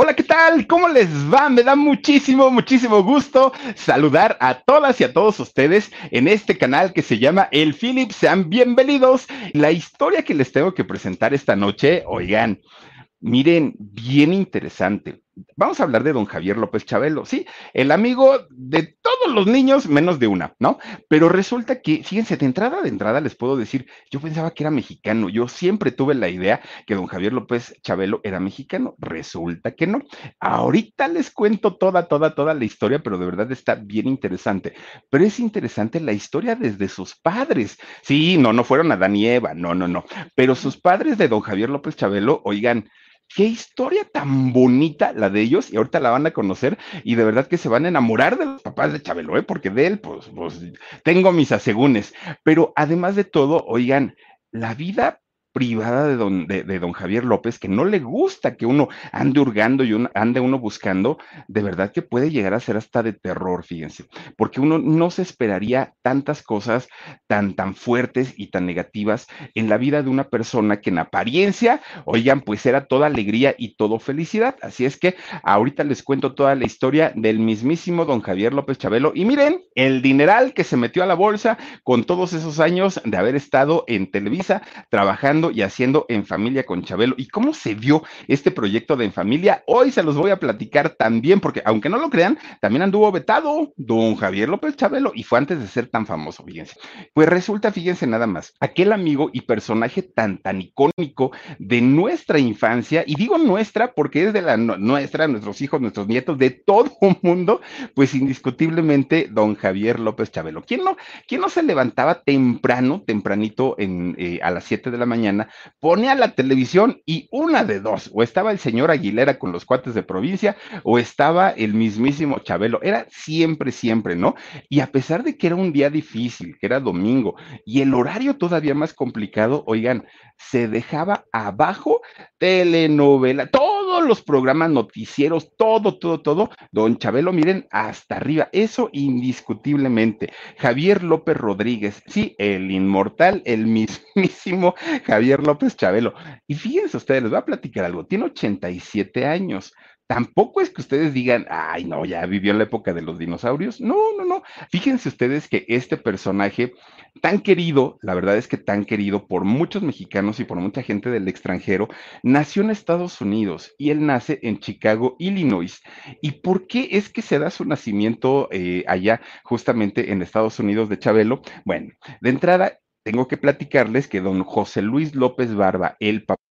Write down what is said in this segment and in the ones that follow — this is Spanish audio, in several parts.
Hola, ¿qué tal? ¿Cómo les va? Me da muchísimo, muchísimo gusto saludar a todas y a todos ustedes en este canal que se llama El Philip. Sean bienvenidos. La historia que les tengo que presentar esta noche, oigan, miren, bien interesante vamos a hablar de don Javier López Chabelo, sí, el amigo de todos los niños, menos de una, ¿no? Pero resulta que, fíjense, de entrada, de entrada les puedo decir, yo pensaba que era mexicano, yo siempre tuve la idea que don Javier López Chabelo era mexicano, resulta que no. Ahorita les cuento toda, toda, toda la historia, pero de verdad está bien interesante. Pero es interesante la historia desde sus padres. Sí, no, no fueron Adán y Eva, no, no, no. Pero sus padres de don Javier López Chabelo, oigan, qué historia tan bonita la de ellos y ahorita la van a conocer y de verdad que se van a enamorar de los papás de Chabelo, ¿eh? porque de él, pues, pues tengo mis asegúnes. Pero además de todo, oigan, la vida privada de don, de, don Javier López, que no le gusta que uno ande hurgando y ande uno buscando, de verdad que puede llegar a ser hasta de terror, fíjense, porque uno no se esperaría tantas cosas tan, tan fuertes y tan negativas en la vida de una persona que en apariencia, oigan, pues era toda alegría y todo felicidad. Así es que ahorita les cuento toda la historia del mismísimo don Javier López Chabelo y miren el dineral que se metió a la bolsa con todos esos años de haber estado en Televisa trabajando y haciendo En Familia con Chabelo. ¿Y cómo se dio este proyecto de En Familia? Hoy se los voy a platicar también, porque aunque no lo crean, también anduvo vetado don Javier López Chabelo y fue antes de ser tan famoso, fíjense. Pues resulta, fíjense nada más, aquel amigo y personaje tan, tan icónico de nuestra infancia, y digo nuestra porque es de la nuestra, nuestros hijos, nuestros nietos, de todo mundo, pues indiscutiblemente don Javier López Chabelo. ¿Quién no, quién no se levantaba temprano, tempranito en, eh, a las 7 de la mañana? Ponía la televisión y una de dos, o estaba el señor Aguilera con los cuates de provincia, o estaba el mismísimo Chabelo. Era siempre, siempre, ¿no? Y a pesar de que era un día difícil, que era domingo, y el horario todavía más complicado, oigan, se dejaba abajo telenovela, todos los programas noticieros, todo, todo, todo, don Chabelo, miren, hasta arriba, eso indiscutiblemente. Javier López Rodríguez, sí, el inmortal, el mismísimo Javier López Chabelo. Y fíjense ustedes, les voy a platicar algo, tiene 87 años tampoco es que ustedes digan, ay, no, ya vivió la época de los dinosaurios. No, no, no. Fíjense ustedes que este personaje tan querido, la verdad es que tan querido por muchos mexicanos y por mucha gente del extranjero, nació en Estados Unidos y él nace en Chicago, Illinois. ¿Y por qué es que se da su nacimiento eh, allá, justamente en Estados Unidos de Chabelo? Bueno, de entrada, tengo que platicarles que don José Luis López Barba, el papá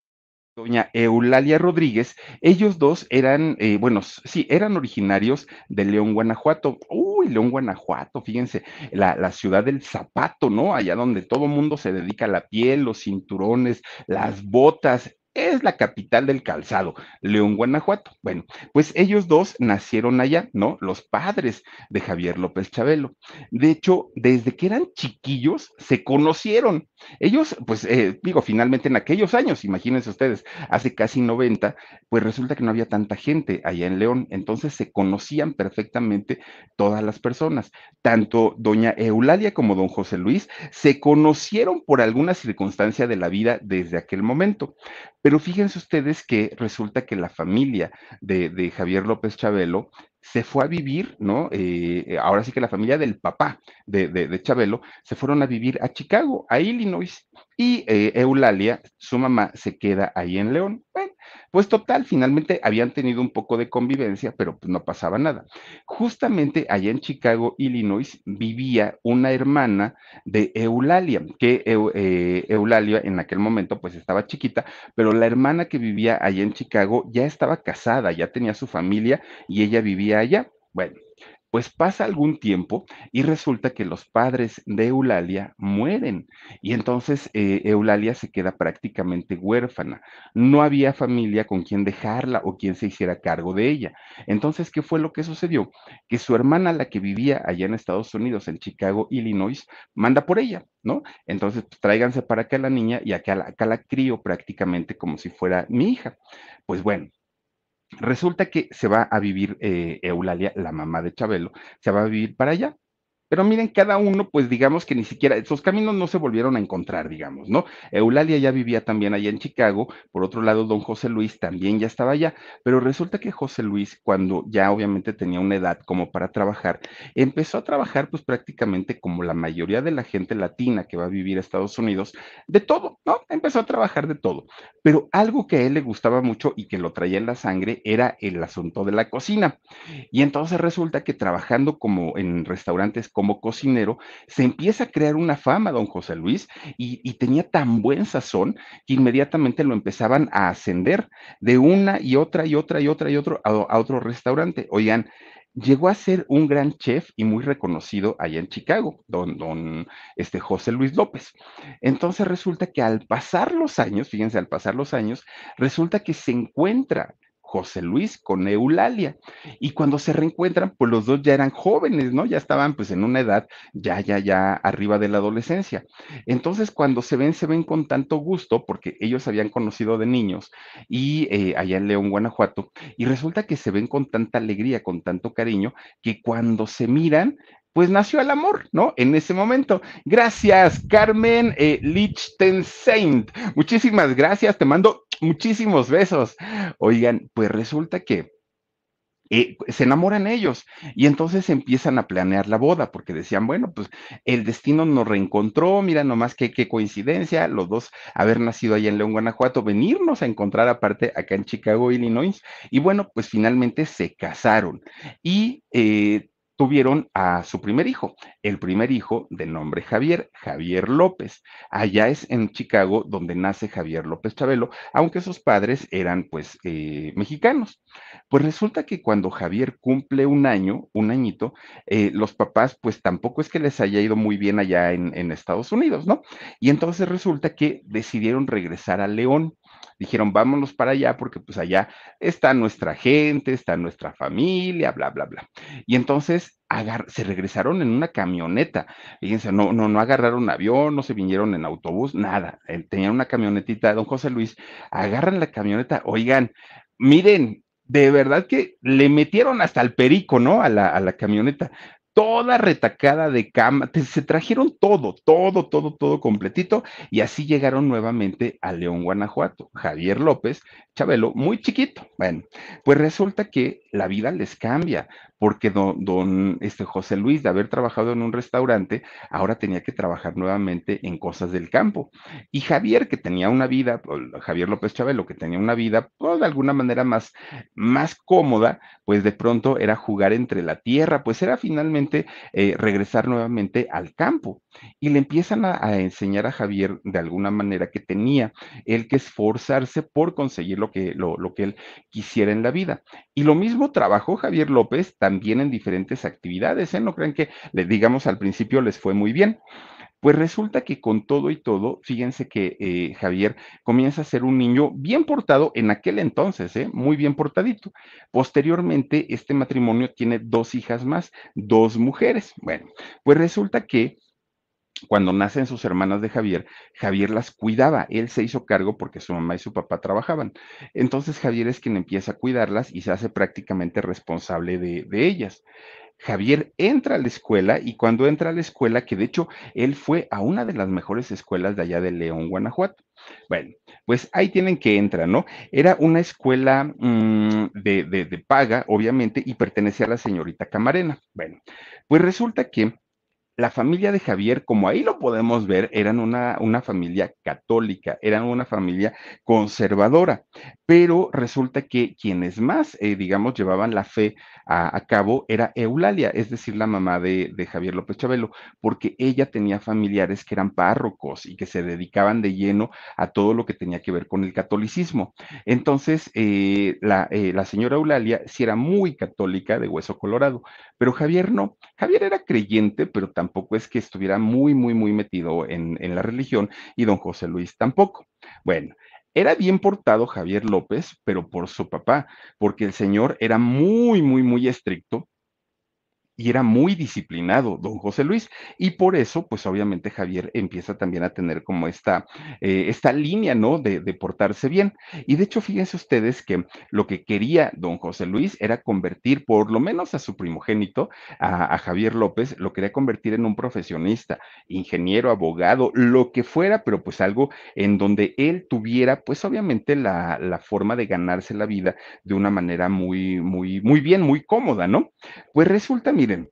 doña Eulalia Rodríguez, ellos dos eran, eh, bueno, sí, eran originarios de León, Guanajuato. Uy, León, Guanajuato, fíjense, la, la ciudad del zapato, ¿no? Allá donde todo mundo se dedica a la piel, los cinturones, las botas, es la capital del calzado, León, Guanajuato. Bueno, pues ellos dos nacieron allá, ¿no? Los padres de Javier López Chabelo. De hecho, desde que eran chiquillos, se conocieron. Ellos, pues, eh, digo, finalmente en aquellos años, imagínense ustedes, hace casi 90, pues resulta que no había tanta gente allá en León, entonces se conocían perfectamente todas las personas. Tanto doña Eulalia como don José Luis se conocieron por alguna circunstancia de la vida desde aquel momento Pero fíjense ustedes que resulta que la familia de, Javier López Chabelo se fue a vivir, ¿no? Eh, ahora sí que la familia del papá de, de, de, Chabelo se fueron a vivir a Chicago, a Illinois, y eh, Eulalia, su mamá, se queda ahí en León. Bueno, pues total, finalmente habían tenido un poco de convivencia, pero pues no pasaba nada. Justamente allá en Chicago, Illinois, vivía una hermana de Eulalia, que eh, Eulalia en aquel momento pues estaba chiquita, pero la hermana que vivía allá en Chicago ya estaba casada, ya tenía su familia y ella vivía allá. Bueno, pues pasa algún tiempo y resulta que los padres de Eulalia mueren y entonces eh, Eulalia se queda prácticamente huérfana. No había familia con quien dejarla o quien se hiciera cargo de ella. Entonces, ¿qué fue lo que sucedió? Que su hermana, la que vivía allá en Estados Unidos, en Chicago, Illinois, manda por ella, ¿no? Entonces, pues, tráiganse para acá la niña y acá, acá la crío prácticamente como si fuera mi hija. Pues bueno, Resulta que se va a vivir eh, Eulalia, la mamá de Chabelo, se va a vivir para allá. Pero miren, cada uno, pues digamos que ni siquiera, esos caminos no se volvieron a encontrar, digamos, ¿no? Eulalia ya vivía también allá en Chicago, por otro lado, don José Luis también ya estaba allá, pero resulta que José Luis, cuando ya obviamente tenía una edad como para trabajar, empezó a trabajar pues prácticamente como la mayoría de la gente latina que va a vivir a Estados Unidos, de todo, ¿no? Empezó a trabajar de todo, pero algo que a él le gustaba mucho y que lo traía en la sangre era el asunto de la cocina. Y entonces resulta que trabajando como en restaurantes, como cocinero, se empieza a crear una fama, don José Luis, y, y, tenía tan buen sazón que inmediatamente lo empezaban a ascender de una y otra y otra y otra y otro a, a otro restaurante. Oigan, llegó a ser un gran chef y muy reconocido allá en Chicago, don, don este, José Luis López. Entonces resulta que al pasar los años, fíjense, al pasar los años, resulta que se encuentra José Luis con Eulalia. Y cuando se reencuentran, pues los dos ya eran jóvenes, ¿no? Ya estaban pues en una edad ya, ya, ya arriba de la adolescencia. Entonces, cuando se ven, se ven con tanto gusto, porque ellos habían conocido de niños y eh, allá en León, Guanajuato, y resulta que se ven con tanta alegría, con tanto cariño, que cuando se miran, pues nació el amor, ¿no? En ese momento. Gracias, Carmen eh, Lichtenstein. Muchísimas gracias, te mando muchísimos besos. Oigan, pues resulta que eh, se enamoran ellos y entonces empiezan a planear la boda porque decían, bueno, pues el destino nos reencontró, mira nomás qué, qué coincidencia, los dos haber nacido allá en León, Guanajuato, venirnos a encontrar aparte acá en Chicago, Illinois, y bueno, pues finalmente se casaron y eh, tuvieron a su primer hijo, el primer hijo de nombre Javier, Javier López. Allá es en Chicago donde nace Javier López Chabelo, aunque sus padres eran pues eh, mexicanos. Pues resulta que cuando Javier cumple un año, un añito, eh, los papás pues tampoco es que les haya ido muy bien allá en, en Estados Unidos, ¿no? Y entonces resulta que decidieron regresar a León dijeron, vámonos para allá porque pues allá está nuestra gente, está nuestra familia, bla, bla, bla. Y entonces se regresaron en una camioneta. Fíjense, no, no, no agarraron avión, no se vinieron en autobús, nada. Eh, tenían una camionetita, don José Luis, agarran la camioneta, oigan, miren, de verdad que le metieron hasta el perico, ¿no? A la, a la camioneta toda retacada de cama, se trajeron todo, todo, todo, todo completito y así llegaron nuevamente a León, Guanajuato. Javier López, Chabelo, muy chiquito. Bueno, pues resulta que la vida les cambia porque don, este José Luis, de haber trabajado en un restaurante, ahora tenía que trabajar nuevamente en cosas del campo. Y Javier, que tenía una vida, Javier López Chabelo, que tenía una vida, pues, de alguna manera más, más cómoda, pues de pronto era jugar entre la tierra, pues era finalmente eh, regresar nuevamente al campo. Y le empiezan a, a, enseñar a Javier de alguna manera que tenía él que esforzarse por conseguir lo que, lo, lo que él quisiera en la vida. Y lo mismo trabajó Javier López también en diferentes actividades, ¿eh? No crean que, digamos, al principio les fue muy bien. Pues resulta que con todo y todo, fíjense que eh, Javier comienza a ser un niño bien portado en aquel entonces, ¿eh? muy bien portadito. Posteriormente, este matrimonio tiene dos hijas más, dos mujeres. Bueno, pues resulta que cuando nacen sus hermanas de Javier, Javier las cuidaba, él se hizo cargo porque su mamá y su papá trabajaban. Entonces Javier es quien empieza a cuidarlas y se hace prácticamente responsable de, de ellas. Javier entra a la escuela y cuando entra a la escuela, que de hecho él fue a una de las mejores escuelas de allá de León, Guanajuato. Bueno, pues ahí tienen que entrar, ¿no? Era una escuela mm, de, de paga, obviamente, y pertenecía a la señorita Camarena. Bueno, pues resulta que la familia de Javier, como ahí lo podemos ver, eran una, una, familia católica, eran una familia conservadora, pero resulta que quienes más, eh, digamos, llevaban la fe a, cabo era Eulalia, es decir, la mamá de, Javier López Chabelo, porque ella tenía familiares que eran párrocos y que se dedicaban de lleno a todo lo que tenía que ver con el catolicismo. Entonces, eh, la, eh, la señora Eulalia sí era muy católica de hueso colorado, pero Javier no. Javier era creyente, pero tampoco es que estuviera muy, muy, muy metido en, en la religión y don José Luis tampoco. Bueno, era bien portado Javier López, pero por su papá, porque el señor era muy, muy, muy estricto y era muy disciplinado, don José Luis, y por eso, pues obviamente Javier empieza también a tener como esta, eh, esta línea, ¿no? De, portarse bien. Y de hecho, fíjense ustedes que lo que quería don José Luis era convertir, por lo menos a su primogénito, a, a Javier López, lo quería convertir en un profesionista, ingeniero, abogado, lo que fuera, pero pues algo en donde él tuviera, pues obviamente la, la forma de ganarse la vida de una manera muy, muy, muy bien, muy cómoda, ¿no? Pues resulta, miren,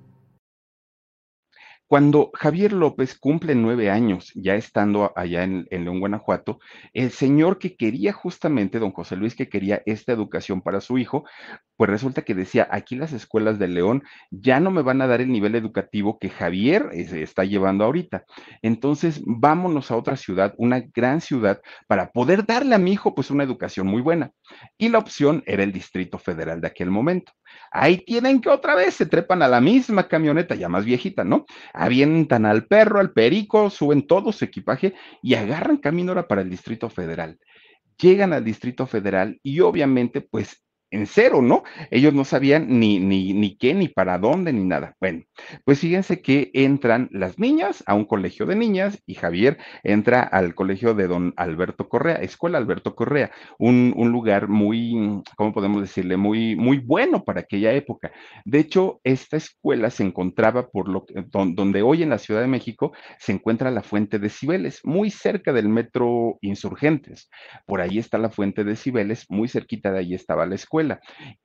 Cuando Javier López cumple nueve años, ya estando allá en, León, Guanajuato, el señor que quería justamente, don José Luis, que quería esta educación para su hijo, pues resulta que decía, aquí las escuelas de León ya no me van a dar el nivel educativo que Javier eh, está llevando ahorita. Entonces, vámonos a otra ciudad, una gran ciudad, para poder darle a mi hijo pues una educación muy buena. Y la opción era el Distrito Federal de aquel momento. Ahí tienen que otra vez se trepan a la misma camioneta, ya más viejita, ¿no? avientan al perro, al perico, suben todo su equipaje y agarran camino ahora para el Distrito Federal. Llegan al Distrito Federal y obviamente pues en cero, ¿no? Ellos no sabían ni, ni, ni qué, ni para dónde, ni nada. Bueno, pues fíjense que entran las niñas a un colegio de niñas y Javier entra al colegio de don Alberto Correa, Escuela Alberto Correa, un, un lugar muy, ¿cómo podemos decirle? Muy, muy bueno para aquella época. De hecho, esta escuela se encontraba por lo que, donde hoy en la Ciudad de México se encuentra la Fuente de Cibeles, muy cerca del metro Insurgentes. Por ahí está la Fuente de Cibeles, muy cerquita de ahí estaba la escuela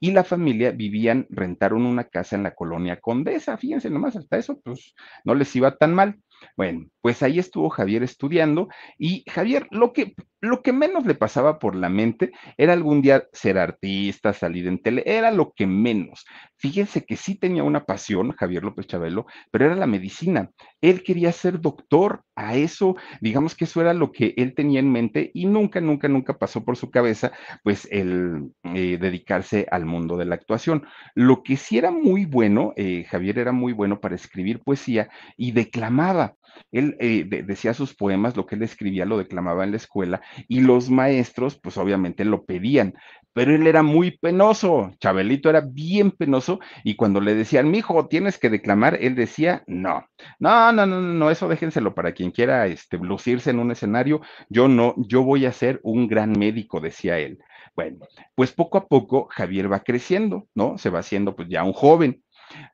y la familia vivían, rentaron una casa en la colonia Condesa, fíjense nomás, hasta eso, pues no les iba tan mal. Bueno, pues ahí estuvo Javier estudiando y Javier lo que, lo que menos le pasaba por la mente era algún día ser artista, salir en tele, era lo que menos. Fíjense que sí tenía una pasión, Javier López Chabelo, pero era la medicina. Él quería ser doctor, a eso, digamos que eso era lo que él tenía en mente y nunca, nunca, nunca pasó por su cabeza, pues el eh, dedicarse al mundo de la actuación. Lo que sí era muy bueno, eh, Javier era muy bueno para escribir poesía y declamaba. Él eh, decía sus poemas, lo que él escribía lo declamaba en la escuela y los maestros, pues obviamente lo pedían, pero él era muy penoso. Chabelito era bien penoso y cuando le decían, mijo, tienes que declamar, él decía, no, no, no, no, no, eso déjenselo para quien quiera este, lucirse en un escenario. Yo no, yo voy a ser un gran médico, decía él. Bueno, pues poco a poco Javier va creciendo, ¿no? Se va haciendo pues ya un joven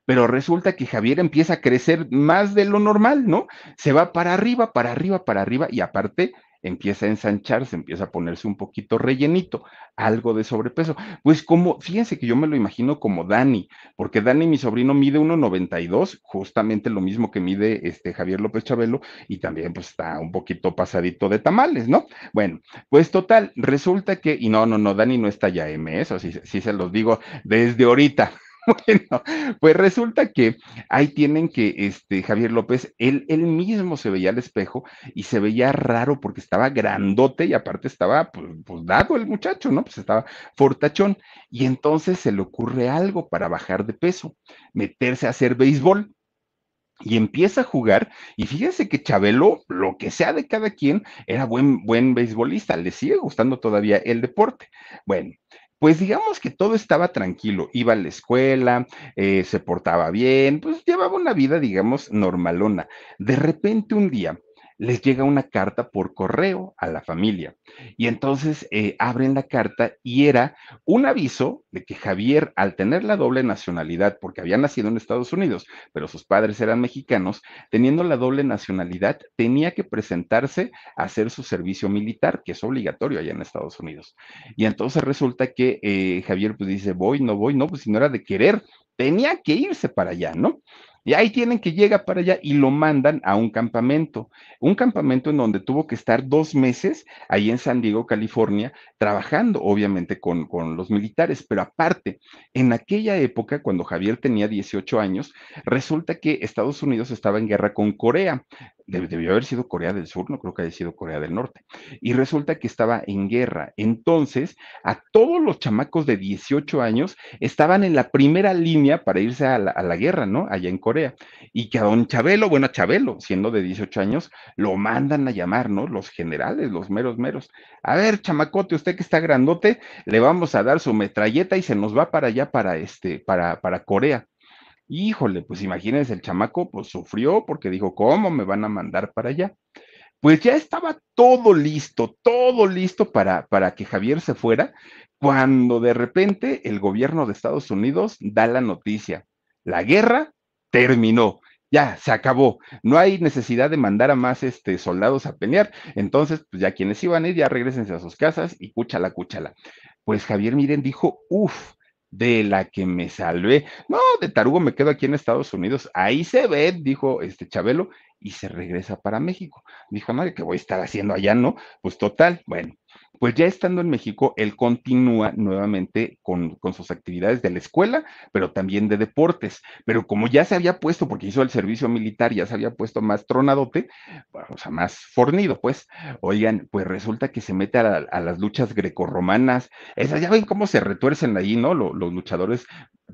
pero resulta que Javier empieza a crecer más de lo normal, ¿no? Se va para arriba, para arriba, para arriba y aparte empieza a ensancharse, empieza a ponerse un poquito rellenito, algo de sobrepeso. Pues como, fíjense que yo me lo imagino como Dani, porque Dani, mi sobrino, mide 1,92, justamente lo mismo que mide este Javier López Chabelo, y también pues está un poquito pasadito de tamales, ¿no? Bueno, pues total, resulta que, y no, no, no, Dani no está ya M, eso sí, sí se los digo desde ahorita. Bueno, pues resulta que ahí tienen que este Javier López, él, él mismo se veía al espejo y se veía raro porque estaba grandote y aparte estaba pues, pues, dado el muchacho, ¿no? Pues estaba fortachón. Y entonces se le ocurre algo para bajar de peso, meterse a hacer béisbol y empieza a jugar. Y fíjense que Chabelo, lo que sea de cada quien, era buen, buen beisbolista, le sigue gustando todavía el deporte. Bueno, pues digamos que todo estaba tranquilo, iba a la escuela, eh, se portaba bien, pues llevaba una vida, digamos, normalona. De repente un día les llega una carta por correo a la familia. Y entonces eh, abren la carta y era un aviso de que Javier, al tener la doble nacionalidad, porque había nacido en Estados Unidos, pero sus padres eran mexicanos, teniendo la doble nacionalidad, tenía que presentarse a hacer su servicio militar, que es obligatorio allá en Estados Unidos. Y entonces resulta que eh, Javier pues dice, voy, no voy, no, pues si no era de querer, tenía que irse para allá, ¿no? Y ahí tienen que llega para allá y lo mandan a un campamento, un campamento en donde tuvo que estar dos meses ahí en San Diego, California, trabajando obviamente con, con los militares, pero aparte, en aquella época, cuando Javier tenía 18 años, resulta que Estados Unidos estaba en guerra con Corea debió haber sido Corea del Sur, no creo que haya sido Corea del Norte. Y resulta que estaba en guerra. Entonces, a todos los chamacos de 18 años estaban en la primera línea para irse a la, guerra, ¿no? Allá en Corea. Y que a don Chabelo, bueno, a Chabelo, siendo de 18 años, lo mandan a llamar, ¿no? Los generales, los meros meros. A ver, chamacote, usted que está grandote, le vamos a dar su metralleta y se nos va para allá, para este, para, para Corea. Híjole, pues imagínense, el chamaco pues sufrió porque dijo, ¿cómo me van a mandar para allá? Pues ya estaba todo listo, todo listo para, para que Javier se fuera, cuando de repente el gobierno de Estados Unidos da la noticia, la guerra terminó, ya se acabó, no hay necesidad de mandar a más este, soldados a pelear, entonces pues ya quienes iban a ir ya regresense a sus casas y cúchala, cúchala. Pues Javier Miren dijo, uff, de la que me salvé. No, de tarugo me quedo aquí en Estados Unidos. Ahí se ve, dijo este Chabelo, y se regresa para México. Dijo, madre, ¿qué voy a estar haciendo allá, no? Pues total, bueno, pues ya estando en México, él continúa nuevamente con, sus actividades de la escuela, pero también de deportes. Pero como ya se había puesto, porque hizo el servicio militar, ya se había puesto más tronadote, o sea, más fornido, pues, oigan, pues resulta que se mete a, las luchas grecorromanas. Esas ya ven cómo se retuercen ahí, ¿no? Los, luchadores,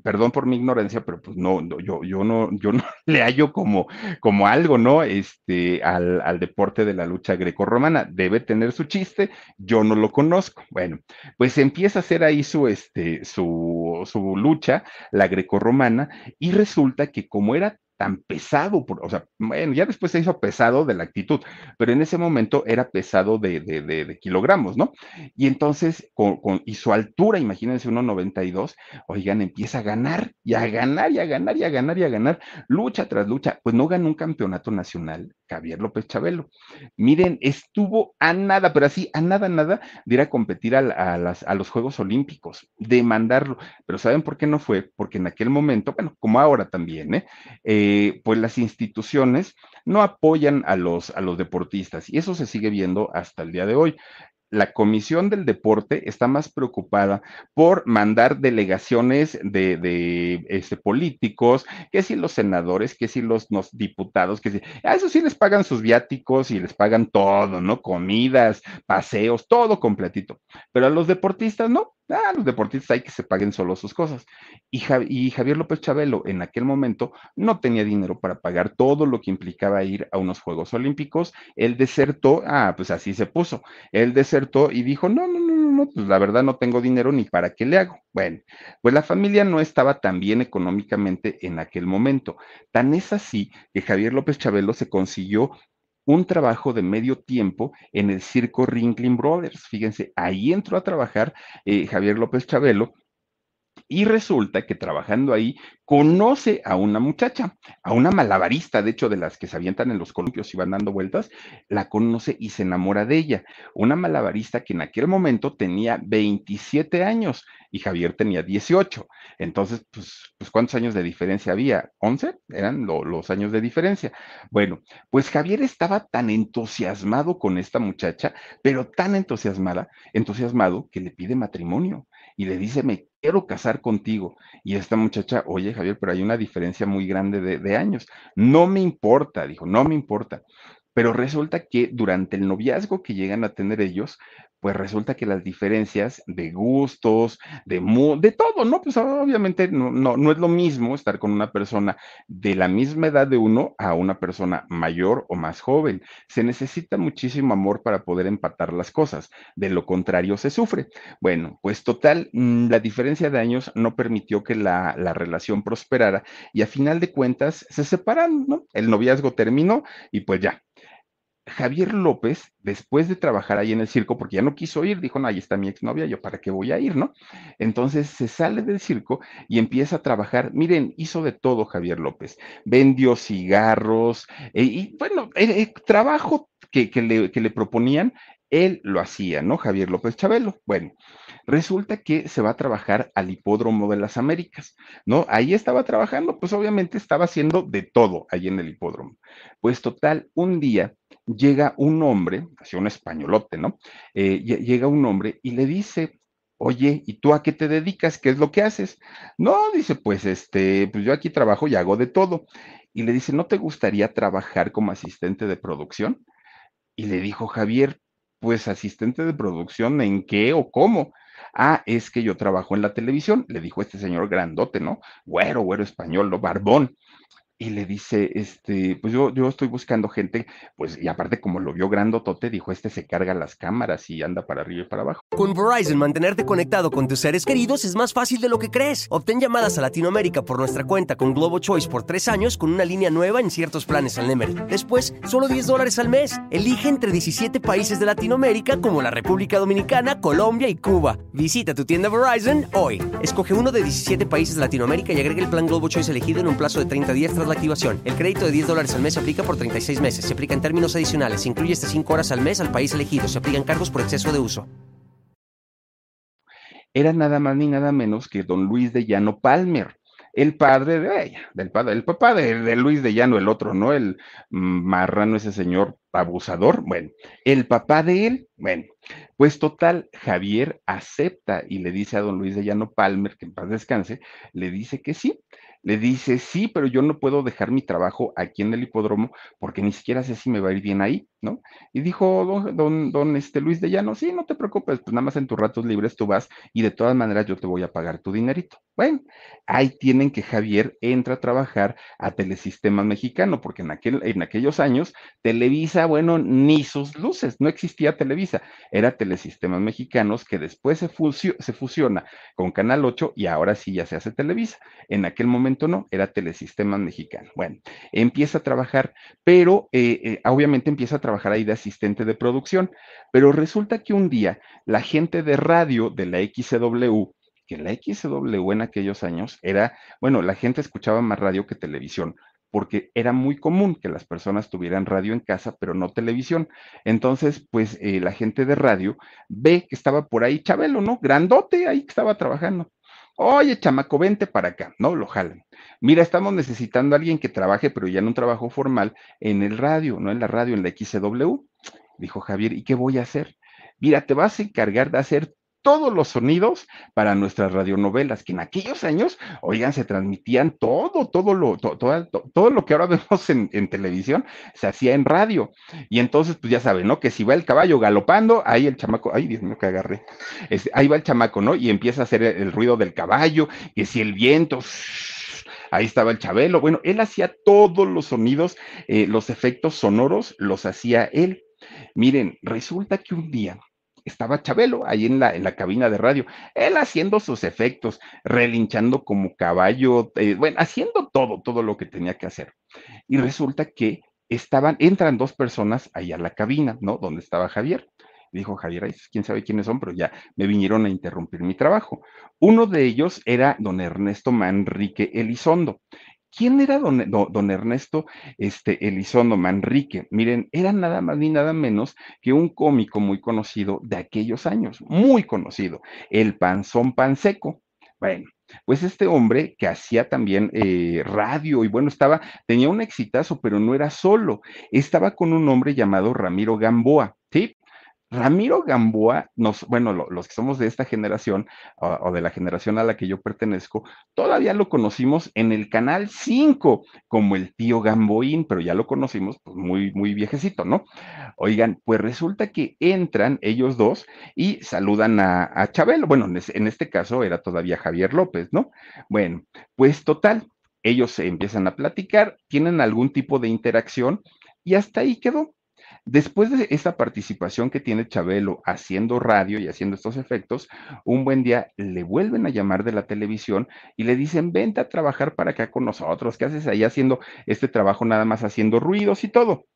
perdón por mi ignorancia, pero pues no, yo, yo no, yo no le hallo como, como algo, ¿no? Este, al, al deporte de la lucha grecorromana. Debe tener su chiste, yo no lo conozco. Bueno, pues empieza a hacer ahí su, este, su, su lucha, la grecorromana, y resulta que como era tan pesado, o sea, bueno, ya después se hizo pesado de la actitud, pero en ese momento era pesado de, kilogramos, ¿no? Y entonces, con, y su altura, imagínense, 1,92, oigan, empieza a ganar, y a ganar, y a ganar, y a ganar, y a ganar, lucha tras lucha, pues no ganó un campeonato nacional, Javier López Chabelo. Miren, estuvo a nada, pero así, a nada, nada, de ir a competir a, a los Juegos Olímpicos, de mandarlo, pero ¿saben por qué no fue? Porque en aquel momento, bueno, como ahora también, ¿eh? eh eh, pues las instituciones no apoyan a los, a los deportistas y eso se sigue viendo hasta el día de hoy la Comisión del Deporte está más preocupada por mandar delegaciones de, este, políticos, que si los senadores, que si los, diputados, que si, a eso sí les pagan sus viáticos y les pagan todo, ¿no? Comidas, paseos, todo completito. Pero a los deportistas no, Ah, los deportistas hay que se paguen solo sus cosas. Y, Javier López Chabelo en aquel momento no tenía dinero para pagar todo lo que implicaba ir a unos Juegos Olímpicos. Él desertó, ah, pues así se puso. Él desertó y dijo, no, no, no, no, no, pues la verdad no tengo dinero ni para qué le hago. Bueno, pues la familia no estaba tan bien económicamente en aquel momento. Tan es así que Javier López Chabelo se consiguió un trabajo de medio tiempo en el circo Ringling Brothers. Fíjense, ahí entró a trabajar eh, Javier López Chabelo y resulta que trabajando ahí conoce a una muchacha, a una malabarista, de hecho, de las que se avientan en los columpios y van dando vueltas, la conoce y se enamora de ella. Una malabarista que en aquel momento tenía 27 años y Javier tenía 18. Entonces, pues, pues ¿cuántos años de diferencia había? ¿11? Eran los años de diferencia. Bueno, pues Javier estaba tan entusiasmado con esta muchacha, pero tan entusiasmada, entusiasmado que le pide matrimonio y le dice, me quiero casar contigo. Y esta muchacha, oye Javier, pero hay una diferencia muy grande de, años. No me importa, dijo, no me importa. Pero resulta que durante el noviazgo que llegan a tener ellos, pues resulta que las diferencias de gustos, de, de todo, ¿no? Pues obviamente no, no, no, es lo mismo estar con una persona de la misma edad de uno a una persona mayor o más joven. Se necesita muchísimo amor para poder empatar las cosas. De lo contrario, se sufre. Bueno, pues total, mm, la diferencia de años no permitió que la, la relación prosperara y a final de cuentas se separaron, ¿no? El noviazgo terminó y pues ya, Javier López, después de trabajar ahí en el circo, porque ya no quiso ir, dijo, no, ahí está mi exnovia, yo para qué voy a ir, ¿no? Entonces se sale del circo y empieza a trabajar. Miren, hizo de todo Javier López. Vendió cigarros eh, y, bueno, el, trabajo que, que, le, que le proponían, él lo hacía, ¿no? Javier López Chabelo. Bueno, resulta que se va a trabajar al hipódromo de las Américas, ¿no? Ahí estaba trabajando, pues obviamente estaba haciendo de todo ahí en el hipódromo. Pues total, un día llega un hombre, así un españolote, ¿no? Eh, llega un hombre y le dice, oye, ¿y tú a qué te dedicas? ¿Qué es lo que haces? No, dice, pues este, pues yo aquí trabajo y hago de todo. Y le dice, ¿no te gustaría trabajar como asistente de producción? Y le dijo Javier, pues asistente de producción, ¿en qué o cómo? Ah, es que yo trabajo en la televisión, le dijo este señor grandote, ¿no? Güero, güero español, ¿no? Barbón y le dice, este, pues yo, yo estoy buscando gente, pues, y aparte como lo vio grandotote, dijo, este se carga las cámaras y anda para arriba y para abajo. Con Verizon, mantenerte conectado con tus seres queridos es más fácil de lo que crees. Obtén llamadas a Latinoamérica por nuestra cuenta con Globo Choice por tres años con una línea nueva en ciertos planes al Nemery. Después, solo 10 dólares al mes. Elige entre 17 países de Latinoamérica como la República Dominicana, Colombia y Cuba. Visita tu tienda Verizon hoy. Escoge uno de 17 países de Latinoamérica y agrega el plan Globo Choice elegido en un plazo de 30 días la activación. El crédito de 10 dólares al mes se aplica por 36 meses. Se aplica en términos adicionales. Se incluye hasta 5 horas al mes al país elegido. Se aplican cargos por exceso de uso. Era nada más ni nada menos que don Luis de Llano Palmer, el padre de ella, del padre, el papá de, de, Luis de Llano, el otro, ¿no? El marrano, ese señor abusador. Bueno, el papá de él, bueno, pues total, Javier acepta y le dice a don Luis de Llano Palmer, que en paz descanse, le dice que sí, le dice, sí, pero yo no puedo dejar mi trabajo aquí en el hipódromo porque ni siquiera sé si me va a ir bien ahí, ¿no? Y dijo don, don, don este Luis de Llano, sí, no te preocupes, pues nada más en tus ratos libres tú vas y de todas maneras yo te voy a pagar tu dinerito. Bueno, ahí tienen que Javier entra a trabajar a Telesistemas Mexicano, porque en, aquel, en aquellos años Televisa, bueno, ni sus luces, no existía Televisa, era Telesistemas Mexicanos que después se, se fusiona con Canal 8 y ahora sí ya se hace Televisa. En aquel momento no, era Telesistemas Mexicano. Bueno, empieza a trabajar, pero eh, eh, obviamente empieza a trabajar ahí de asistente de producción, pero resulta que un día la gente de radio de la XCW, que la XW en aquellos años era, bueno, la gente escuchaba más radio que televisión, porque era muy común que las personas tuvieran radio en casa, pero no televisión. Entonces, pues eh, la gente de radio ve que estaba por ahí Chabelo, ¿no? Grandote, ahí que estaba trabajando. Oye, chamaco, vente para acá, ¿no? Lo jalan. Mira, estamos necesitando a alguien que trabaje, pero ya en un trabajo formal, en el radio, no en la radio, en la XW. Dijo Javier, ¿y qué voy a hacer? Mira, te vas a encargar de hacer todos los sonidos para nuestras radionovelas, que en aquellos años, oigan, se transmitían todo, todo lo, todo, todo, lo que ahora vemos en, en, televisión, se hacía en radio. Y entonces, pues ya saben, ¿no? Que si va el caballo galopando, ahí el chamaco, ay Dios mío, que agarré, es, ahí va el chamaco, ¿no? Y empieza a hacer el, ruido del caballo, que si el viento, ahí estaba el Chabelo, bueno, él hacía todos los sonidos, eh, los efectos sonoros, los hacía él. Miren, resulta que un día, estaba Chabelo ahí en la, en la cabina de radio, él haciendo sus efectos, relinchando como caballo, eh, bueno, haciendo todo, todo lo que tenía que hacer. Y resulta que estaban, entran dos personas ahí a la cabina, ¿no? Donde estaba Javier. Dijo Javier, quién sabe quiénes son, pero ya me vinieron a interrumpir mi trabajo. Uno de ellos era don Ernesto Manrique Elizondo. ¿Quién era don, don, don, Ernesto este, Elizondo Manrique? Miren, era nada más ni nada menos que un cómico muy conocido de aquellos años, muy conocido, el Panzón Panseco. Bueno, pues este hombre que hacía también eh, radio y bueno, estaba, tenía un exitazo, pero no era solo, estaba con un hombre llamado Ramiro Gamboa, ¿sí? Ramiro Gamboa, nos, bueno, los que somos de esta generación o, de la generación a la que yo pertenezco, todavía lo conocimos en el canal 5 como el tío Gamboín, pero ya lo conocimos pues, muy, muy viejecito, ¿no? Oigan, pues resulta que entran ellos dos y saludan a, a Chabelo. Bueno, en este caso era todavía Javier López, ¿no? Bueno, pues total, ellos se empiezan a platicar, tienen algún tipo de interacción y hasta ahí quedó. Después de esa participación que tiene Chabelo haciendo radio y haciendo estos efectos, un buen día le vuelven a llamar de la televisión y le dicen, vente a trabajar para acá con nosotros, ¿qué haces ahí haciendo este trabajo nada más haciendo ruidos y todo?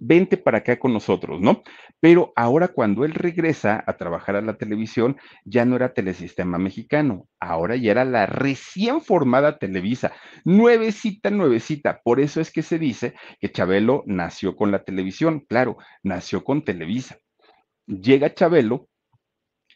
Vente para acá con nosotros, ¿no? Pero ahora cuando él regresa a trabajar a la televisión, ya no era Telesistema Mexicano, ahora ya era la recién formada Televisa, nuevecita, nuevecita. Por eso es que se dice que Chabelo nació con la televisión, claro, nació con Televisa. Llega Chabelo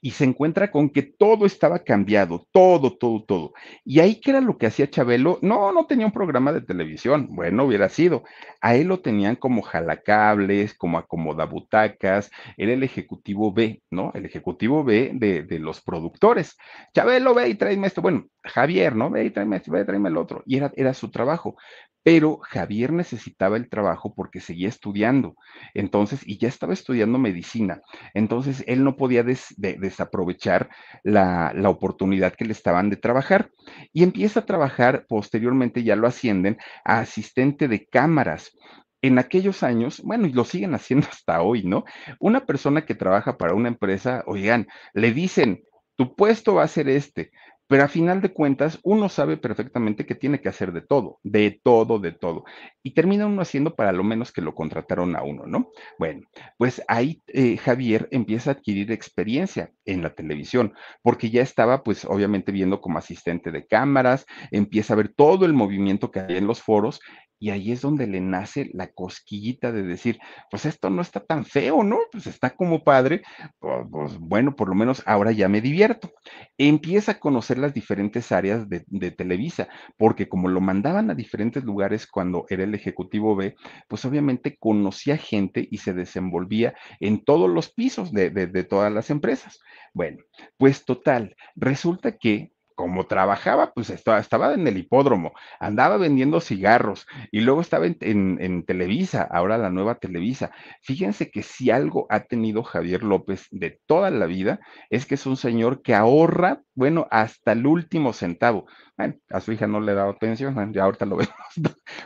y se encuentra con que todo estaba cambiado, todo, todo, todo. Y ahí que era lo que hacía Chabelo, no, no tenía un programa de televisión, bueno, hubiera sido. A él lo tenían como jalacables, como acomodabutacas, era el ejecutivo B, ¿no? El ejecutivo B de, de los productores. Chabelo, ve y tráeme esto. Bueno, Javier, ¿no? Ve tráeme ve tráeme el otro. Y era, era su trabajo pero Javier necesitaba el trabajo porque seguía estudiando. Entonces, y ya estaba estudiando medicina. Entonces, él no podía desaprovechar la, la, oportunidad que le estaban de trabajar. Y empieza a trabajar, posteriormente ya lo ascienden a asistente de cámaras. En aquellos años, bueno, y lo siguen haciendo hasta hoy, ¿no? Una persona que trabaja para una empresa, oigan, le dicen, tu puesto va a ser este, pero a final de cuentas, uno sabe perfectamente que tiene que hacer de todo, de todo, de todo. Y termina uno haciendo para lo menos que lo contrataron a uno, ¿no? Bueno, pues ahí eh, Javier empieza a adquirir experiencia en la televisión, porque ya estaba, pues obviamente viendo como asistente de cámaras, empieza a ver todo el movimiento que hay en los foros y ahí es donde le nace la cosquillita de decir, pues esto no está tan feo, ¿no? Pues está como padre, pues, bueno, por lo menos ahora ya me divierto. Empieza a conocer las diferentes áreas de, Televisa, porque como lo mandaban a diferentes lugares cuando era el Ejecutivo B, pues obviamente conocía gente y se desenvolvía en todos los pisos de, de todas las empresas. Bueno, pues total, resulta que como trabajaba, pues estaba, estaba, en el hipódromo, andaba vendiendo cigarros y luego estaba en, Televisa, ahora la nueva Televisa. Fíjense que si algo ha tenido Javier López de toda la vida es que es un señor que ahorra, bueno, hasta el último centavo. Bueno, a su hija no le he dado atención, ya ahorita lo vemos,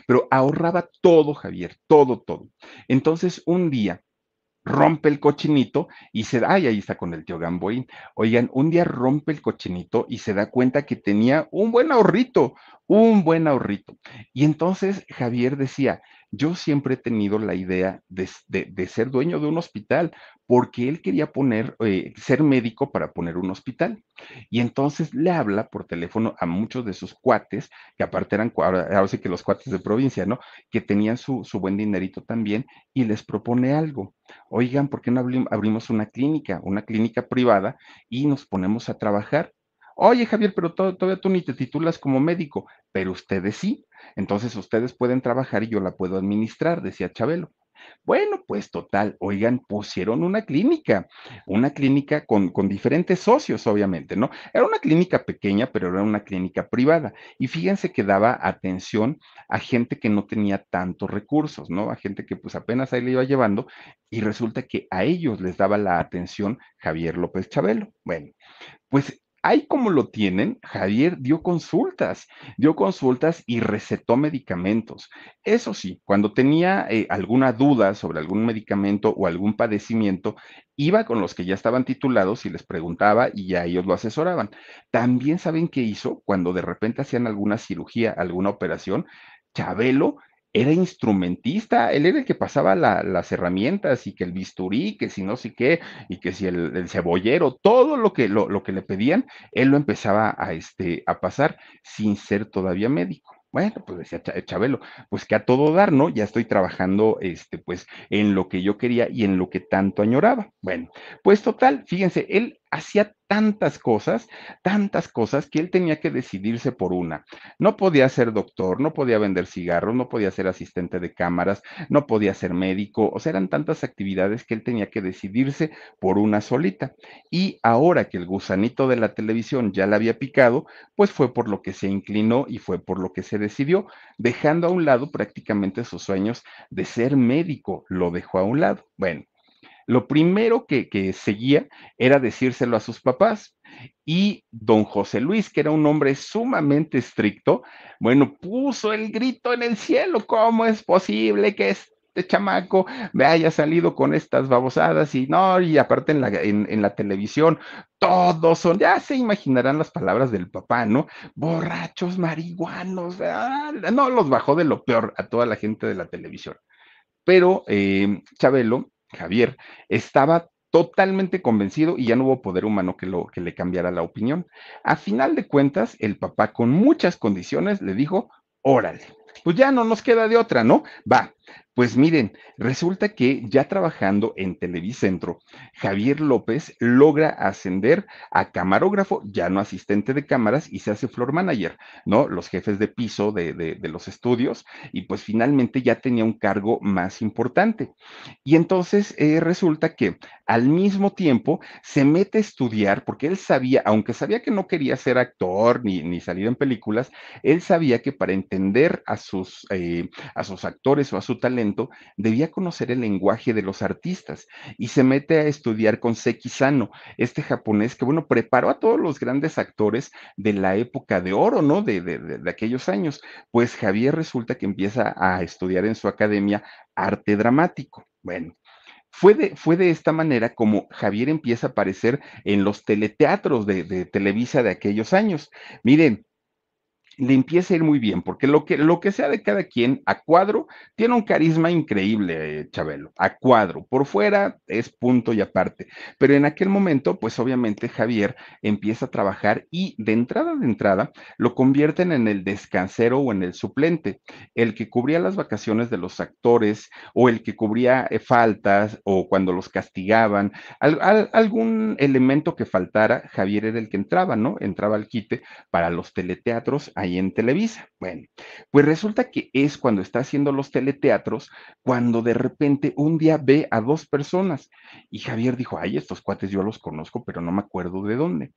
pero ahorraba todo, Javier, todo, todo. Entonces, un día rompe el cochinito y se da, ay, ahí está con el tío Gamboín. Oigan, un día rompe el cochinito y se da cuenta que tenía un buen ahorrito, un buen ahorrito. Y entonces Javier decía, yo siempre he tenido la idea de, ser dueño de un hospital, porque él quería poner, eh, ser médico para poner un hospital. Y entonces le habla por teléfono a muchos de sus cuates, que aparte eran, ahora, sí que los cuates de provincia, ¿no? Que tenían su, su buen dinerito también, y les propone algo. Oigan, ¿por qué no abrimos una clínica, una clínica privada, y nos ponemos a trabajar? Oye, Javier, pero todavía tú ni te titulas como médico, pero ustedes sí. Entonces ustedes pueden trabajar y yo la puedo administrar, decía Chabelo. Bueno, pues total, oigan, pusieron una clínica, una clínica con, con, diferentes socios, obviamente, ¿no? Era una clínica pequeña, pero era una clínica privada. Y fíjense que daba atención a gente que no tenía tantos recursos, ¿no? A gente que pues apenas ahí le iba llevando y resulta que a ellos les daba la atención Javier López Chabelo. Bueno, pues ahí como lo tienen, Javier dio consultas, dio consultas y recetó medicamentos. Eso sí, cuando tenía eh, alguna duda sobre algún medicamento o algún padecimiento, iba con los que ya estaban titulados y les preguntaba y ya ellos lo asesoraban. También saben qué hizo cuando de repente hacían alguna cirugía, alguna operación. Chabelo era instrumentista, él era el que pasaba las herramientas y que el bisturí, que si no sé qué, y que si el, cebollero, todo lo que, lo, lo, que le pedían, él lo empezaba a, este, a pasar sin ser todavía médico. Bueno, pues decía Chabelo, pues que a todo dar, ¿no? Ya estoy trabajando, este, pues, en lo que yo quería y en lo que tanto añoraba. Bueno, pues total, fíjense, él hacía tantas cosas, tantas cosas que él tenía que decidirse por una. No podía ser doctor, no podía vender cigarros, no podía ser asistente de cámaras, no podía ser médico, o sea, eran tantas actividades que él tenía que decidirse por una solita. Y ahora que el gusanito de la televisión ya la había picado, pues fue por lo que se inclinó y fue por lo que se decidió, dejando a un lado prácticamente sus sueños de ser médico, lo dejó a un lado. Bueno, lo primero que, seguía era decírselo a sus papás. Y don José Luis, que era un hombre sumamente estricto, bueno, puso el grito en el cielo, ¿cómo es posible que este chamaco me haya salido con estas babosadas y no, y aparte en la, en, la televisión, todos son, ya se imaginarán las palabras del papá, ¿no? Borrachos, marihuanos, ah, no, los bajó de lo peor a toda la gente de la televisión. Pero eh, Chabelo Javier, estaba totalmente convencido y ya no hubo poder humano que, lo, que le cambiara la opinión. A final de cuentas, el papá con muchas condiciones le dijo, órale, pues ya no nos queda de otra, ¿no? Va, pues miren, resulta que ya trabajando en Televicentro, Javier López logra ascender a camarógrafo, ya no asistente de cámaras, y se hace floor manager, ¿no? Los jefes de piso de, los estudios, y pues finalmente ya tenía un cargo más importante. Y entonces eh, resulta que al mismo tiempo se mete a estudiar, porque él sabía, aunque sabía que no quería ser actor ni, ni salir en películas, él sabía que para entender a sus, eh, a sus actores o a su talento, debía conocer el lenguaje de los artistas y se mete a estudiar con Seki Sano, este japonés que, bueno, preparó a todos los grandes actores de la época de oro, ¿no? De, de aquellos años. Pues Javier resulta que empieza a estudiar en su academia arte dramático. Bueno, fue de, fue de, esta manera como Javier empieza a aparecer en los teleteatros de, de, Televisa de aquellos años. Miren, le empieza a ir muy bien, porque lo que, lo que sea de cada quien, a cuadro, tiene un carisma increíble, eh, Chabelo, a cuadro, por fuera es punto y aparte, pero en aquel momento, pues obviamente Javier empieza a trabajar y de entrada de entrada lo convierten en el descansero o en el suplente, el que cubría las vacaciones de los actores o el que cubría eh, faltas o cuando los castigaban, algún elemento que faltara, Javier era el que entraba, ¿no? Entraba al quite para los teleteatros en Televisa. Bueno, pues resulta que es cuando está haciendo los teleteatros, cuando de repente un día ve a dos personas y Javier dijo, ay, estos cuates yo los conozco, pero no me acuerdo de dónde.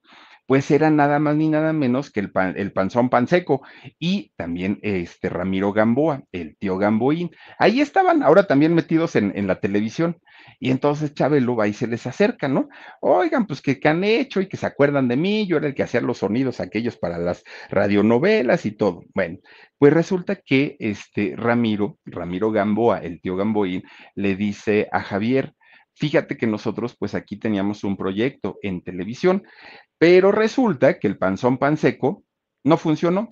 Pues era nada más ni nada menos que el, el panzón panseco y también este Ramiro Gamboa, el tío Gamboín. Ahí estaban ahora también metidos en la televisión. Y entonces Chabelo va y se les acerca, ¿no? Oigan, pues que, han hecho y que se acuerdan de mí, yo era el que hacía los sonidos aquellos para las radionovelas y todo. Bueno, pues resulta que este Ramiro, Ramiro Gamboa, el tío Gamboín, le dice a Javier, fíjate que nosotros pues aquí teníamos un proyecto en televisión, pero resulta que el panzón panseco no funcionó.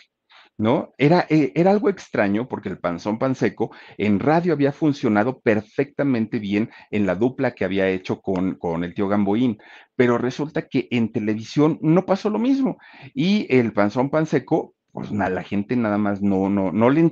¿No? Era, eh, era algo extraño porque el panzón panseco en radio había funcionado perfectamente bien en la dupla que había hecho con, con el tío Gamboín, pero resulta que en televisión no pasó lo mismo y el panzón panseco pues nada, la gente nada más no, no, no le...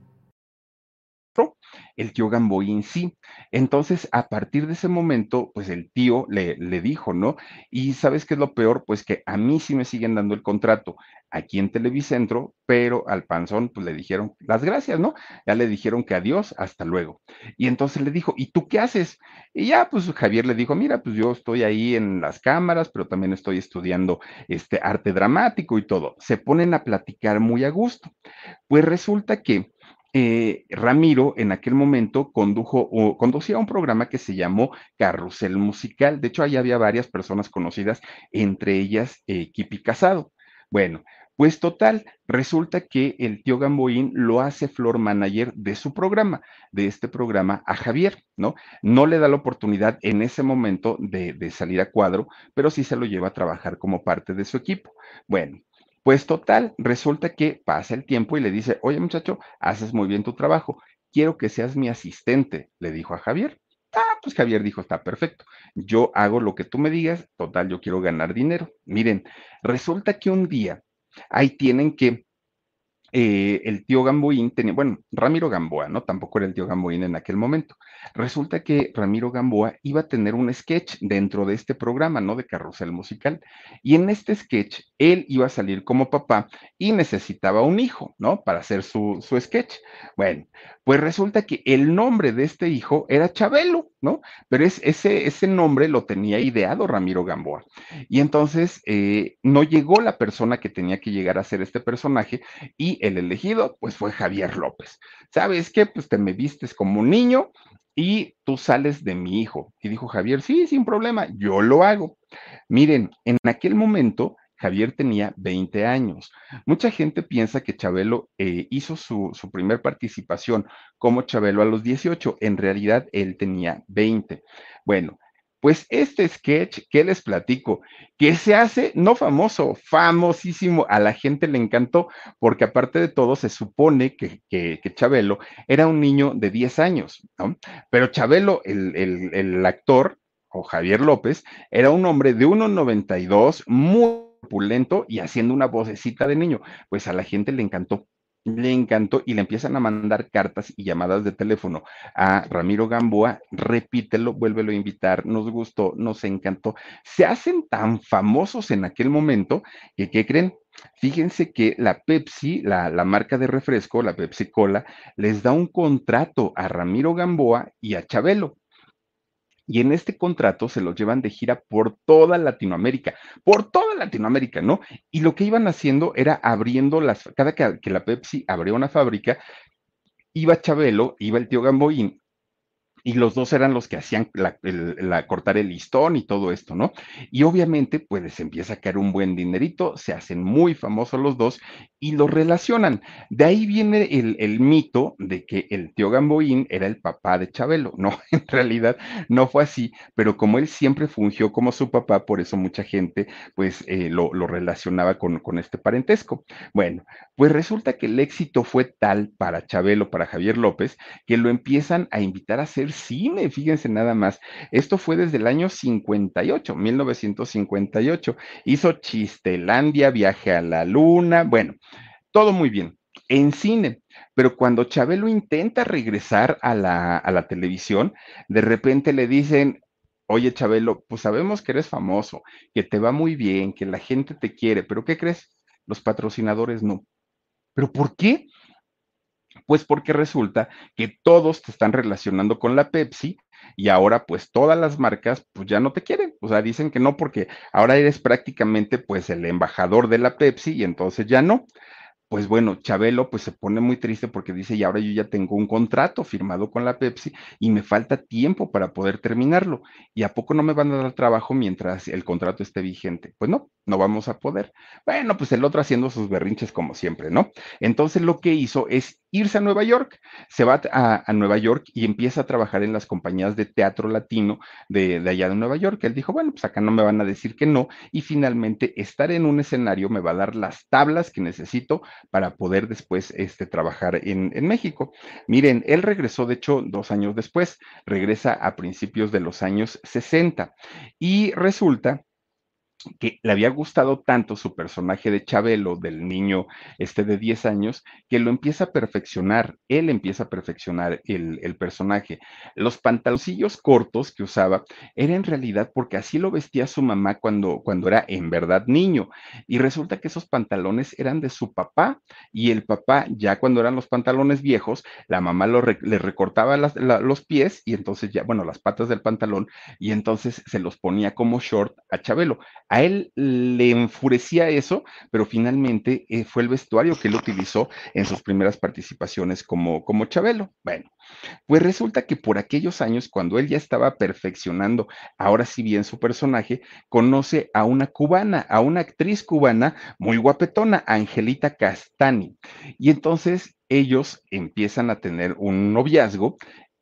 El tío Gamboín sí. Entonces, a partir de ese momento, pues el tío le, le dijo, ¿no? Y sabes qué es lo peor, pues que a mí sí me siguen dando el contrato aquí en Televicentro, pero al panzón pues le dijeron las gracias, ¿no? Ya le dijeron que adiós, hasta luego. Y entonces le dijo, ¿y tú qué haces? Y ya pues Javier le dijo, mira, pues yo estoy ahí en las cámaras, pero también estoy estudiando este arte dramático y todo. Se ponen a platicar muy a gusto. Pues resulta que eh, Ramiro en aquel momento condujo o conducía un programa que se llamó Carrusel Musical. De hecho, ahí había varias personas conocidas, entre ellas eh, Kipi Casado. Bueno, Pues total, resulta que el tío Gamboín lo hace floor manager de su programa, de este programa a Javier, ¿no? No le da la oportunidad en ese momento de, de salir a cuadro, pero sí se lo lleva a trabajar como parte de su equipo. Bueno, pues total, resulta que pasa el tiempo y le dice, oye muchacho, haces muy bien tu trabajo, quiero que seas mi asistente, le dijo a Javier. Ah, pues Javier dijo, está perfecto, yo hago lo que tú me digas, total, yo quiero ganar dinero. Miren, resulta que un día ahí tienen que eh, el tío Gamboín tenía, bueno, Ramiro Gamboa, ¿no? Tampoco era el tío Gamboín en aquel momento. Resulta que Ramiro Gamboa iba a tener un sketch dentro de este programa, ¿no? De carrusel musical. Y en este sketch, él iba a salir como papá y necesitaba un hijo, ¿no? Para hacer su, su sketch. Bueno, pues resulta que el nombre de este hijo era Chabelo, ¿no? Pero es, ese, ese nombre lo tenía ideado Ramiro Gamboa. Y entonces eh, no llegó la persona que tenía que llegar a ser este personaje y el elegido, pues fue Javier López. ¿Sabes qué? Pues te me vistes como un niño y tú sales de mi hijo. Y dijo Javier, sí, sin problema, yo lo hago. Miren, en aquel momento Javier tenía 20 años. Mucha gente piensa que Chabelo eh, hizo su, su primer participación como Chabelo a los 18. En realidad, él tenía 20. Bueno, pues este sketch que les platico, que se hace no famoso, famosísimo, a la gente le encantó, porque aparte de todo se supone que, que, que Chabelo era un niño de 10 años, ¿no? Pero Chabelo, el, el, el actor, o Javier López, era un hombre de 1,92, muy opulento y haciendo una vocecita de niño. Pues a la gente le encantó, le encantó y le empiezan a mandar cartas y llamadas de teléfono a Ramiro Gamboa, repítelo, vuélvelo a invitar, nos gustó, nos encantó. Se hacen tan famosos en aquel momento que, ¿qué creen? Fíjense que la Pepsi, la, la, marca de refresco, la Pepsi Cola, les da un contrato a Ramiro Gamboa y a Chabelo y en este contrato se los llevan de gira por toda Latinoamérica, por toda Latinoamérica, ¿no? Y lo que iban haciendo era abriendo las, cada que, que la Pepsi abría una fábrica, iba Chabelo, iba el tío Gamboín y los dos eran los que hacían la, cortar el listón y todo esto, ¿no? Y obviamente, pues les empieza a caer un buen dinerito, se hacen muy famosos los dos y los relacionan. De ahí viene el, el mito de que el tío Gamboín era el papá de Chabelo. No, en realidad no fue así, pero como él siempre fungió como su papá, por eso mucha gente, pues, eh, lo, lo, relacionaba con, con este parentesco. Bueno, pues resulta que el éxito fue tal para Chabelo, para Javier López, que lo empiezan a invitar a cine, fíjense nada más. Esto fue desde el año 58, 1958. Hizo Chistelandia, Viaje a la Luna, bueno, todo muy bien, en cine. Pero cuando Chabelo intenta regresar a la, a la televisión, de repente le dicen, oye Chabelo, pues sabemos que eres famoso, que te va muy bien, que la gente te quiere, pero ¿qué crees? Los patrocinadores no. ¿Pero por qué? Pues porque resulta que todos te están relacionando con la Pepsi y ahora pues todas las marcas pues ya no te quieren, o sea, dicen que no porque ahora eres prácticamente pues el embajador de la Pepsi y entonces ya no pues bueno, Chabelo pues se pone muy triste porque dice, y ahora yo ya tengo un contrato firmado con la Pepsi y me falta tiempo para poder terminarlo. ¿Y a poco no me van a dar trabajo mientras el contrato esté vigente? Pues no, no vamos a poder. Bueno, pues el otro haciendo sus berrinches como siempre, ¿no? Entonces lo que hizo es irse a Nueva York. Se va a, a Nueva York y empieza a trabajar en las compañías de teatro latino de, de allá de Nueva York. Él dijo, bueno, pues acá no me van a decir que no y finalmente estar en un escenario me va a dar las tablas que necesito para poder después este, trabajar en, en, México. Miren, él regresó, de hecho, dos años después, regresa a principios de los años 60 y resulta que le había gustado tanto su personaje de Chabelo, del niño este de 10 años, que lo empieza a perfeccionar, él empieza a perfeccionar el, personaje. Los pantaloncillos cortos que usaba era en realidad porque así lo vestía su mamá cuando, cuando era en verdad niño. Y resulta que esos pantalones eran de su papá y el papá, ya cuando eran los pantalones viejos, la mamá le recortaba los pies y entonces ya, bueno, las patas del pantalón y entonces se los ponía como short a Chabelo A él le enfurecía eso, pero finalmente eh, fue el vestuario que él utilizó en sus primeras participaciones como, como Chabelo. Bueno, pues resulta que por aquellos años, cuando él ya estaba perfeccionando, ahora sí bien su personaje, conoce a una cubana, a una actriz cubana muy guapetona, Angelita Castani. Y entonces ellos empiezan a tener un noviazgo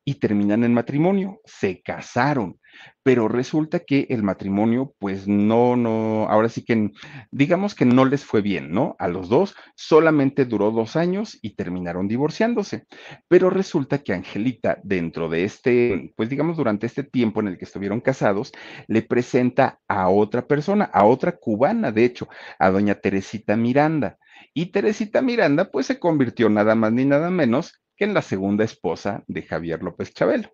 y terminan en matrimonio, se casaron, pero resulta que el matrimonio, pues no, no, ahora sí que digamos que no les fue bien, ¿no? A los dos solamente duró dos años y terminaron divorciándose, pero resulta que Angelita, dentro de este, pues digamos durante este tiempo en el que estuvieron casados, le presenta a otra persona, a otra cubana, de hecho, a doña Teresita Miranda. Y Teresita Miranda, pues se convirtió nada más ni nada menos que en la segunda esposa de Javier López Chabelo.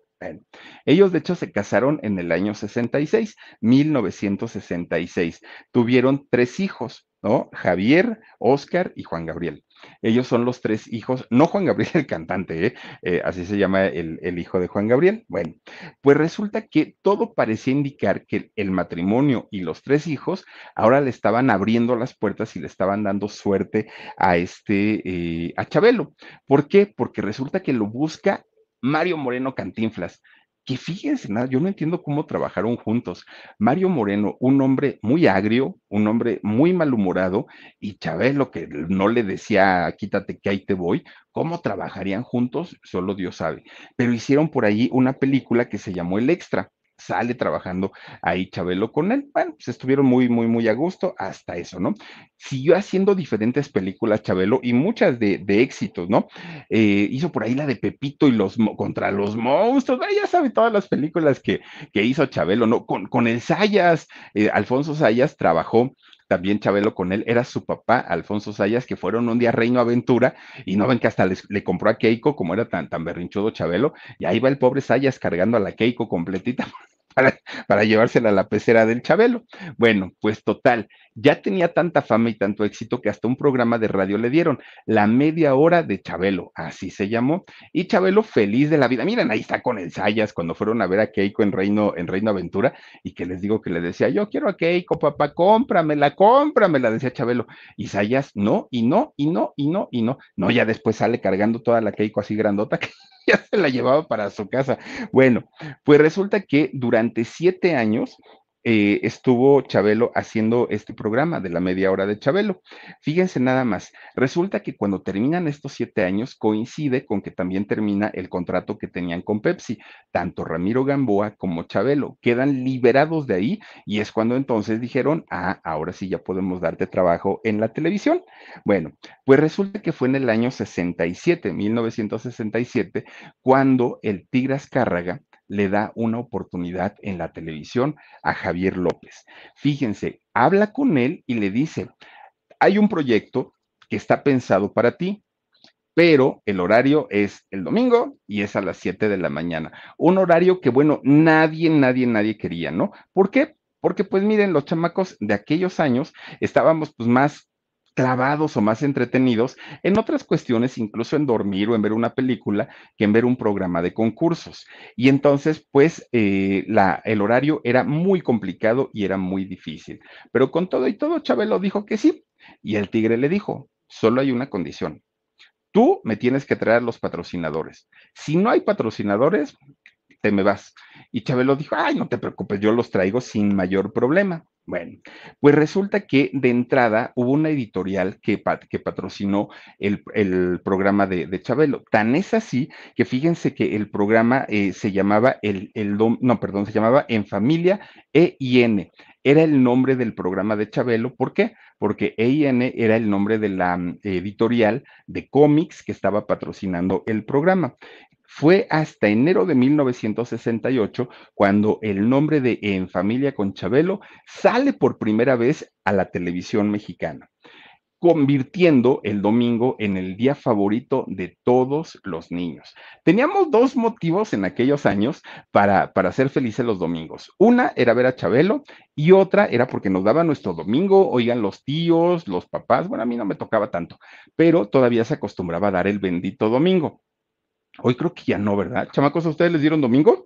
Ellos de hecho se casaron en el año 66, 1966. Tuvieron tres hijos, ¿no? Javier, Oscar y Juan Gabriel. Ellos son los tres hijos, no Juan Gabriel el cantante, ¿eh? Eh, así se llama el, el, hijo de Juan Gabriel. Bueno, pues resulta que todo parecía indicar que el matrimonio y los tres hijos ahora le estaban abriendo las puertas y le estaban dando suerte a este, eh, a Chabelo. ¿Por qué? Porque resulta que lo busca Mario Moreno Cantinflas que fíjense, yo no entiendo cómo trabajaron juntos. Mario Moreno, un hombre muy agrio, un hombre muy malhumorado, y Chabelo, que no le decía, quítate que ahí te voy, ¿cómo trabajarían juntos? Solo Dios sabe. Pero hicieron por allí una película que se llamó El Extra sale trabajando ahí Chabelo con él. Bueno, pues estuvieron muy, muy, muy a gusto hasta eso, ¿no? Siguió haciendo diferentes películas Chabelo y muchas de, éxitos, ¿no? Eh, hizo por ahí la de Pepito y los contra los monstruos, ya sabe todas las películas que, que hizo Chabelo, ¿no? Con, con el Sayas, eh, Alfonso Sayas trabajó también Chabelo con él, era su papá, Alfonso Sayas, que fueron un día Reino Aventura, y no ven que hasta le compró a Keiko, como era tan, tan berrinchudo Chabelo, y ahí va el pobre Sayas cargando a la Keiko completita para, llevársela a la pecera del Chabelo. Bueno, pues total, ya tenía tanta fama y tanto éxito que hasta un programa de radio le dieron, la media hora de Chabelo, así se llamó, y Chabelo feliz de la vida. Miren, ahí está con el Sayas cuando fueron a ver a Keiko en Reino, en Reino Aventura, y que les digo que le decía, yo quiero a Keiko, papá, cómpramela, cómpramela, decía Chabelo. Y Sayas, no, y no, y no, y no, y no. No, ya después sale cargando toda la Keiko así grandota que ya se la llevaba para su casa. Bueno, pues resulta que durante siete años eh, estuvo Chabelo haciendo este programa de la media hora de Chabelo. Fíjense nada más, resulta que cuando terminan estos siete años coincide con que también termina el contrato que tenían con Pepsi. Tanto Ramiro Gamboa como Chabelo quedan liberados de ahí y es cuando entonces dijeron, ah, ahora sí ya podemos darte trabajo en la televisión. Bueno, pues resulta que fue en el año 67, 1967, cuando el Tigras Cárraga le da una oportunidad en la televisión a Javier López. Fíjense, habla con él y le dice, hay un proyecto que está pensado para ti, pero el horario es el domingo y es a las 7 de la mañana. Un horario que, bueno, nadie, nadie, nadie quería, ¿no? ¿Por qué? Porque pues miren, los chamacos de aquellos años estábamos pues más clavados o más entretenidos en otras cuestiones, incluso en dormir o en ver una película, que en ver un programa de concursos. Y entonces, pues, eh, el horario era muy complicado y era muy difícil. Pero con todo y todo, Chabelo dijo que sí. Y el tigre le dijo, solo hay una condición. Tú me tienes que traer los patrocinadores. Si no hay patrocinadores, te me vas. Y Chabelo dijo, ay, no te preocupes, yo los traigo sin mayor problema. Bueno, pues resulta que de entrada hubo una editorial que, que patrocinó el, programa de, Chabelo. Tan es así que fíjense que el programa eh, se llamaba el, el, no, perdón, se llamaba En Familia E y N. Era el nombre del programa de Chabelo. ¿Por qué? Porque EIN era el nombre de la mm, editorial de cómics que estaba patrocinando el programa. Fue hasta enero de 1968 cuando el nombre de En Familia con Chabelo sale por primera vez a la televisión mexicana, convirtiendo el domingo en el día favorito de todos los niños. Teníamos dos motivos en aquellos años para, para ser felices los domingos. Una era ver a Chabelo y otra era porque nos daba nuestro domingo, oigan los tíos, los papás, bueno, a mí no me tocaba tanto, pero todavía se acostumbraba a dar el bendito domingo. Hoy creo que ya no, ¿verdad? Chamacos, ¿a ustedes les dieron domingo?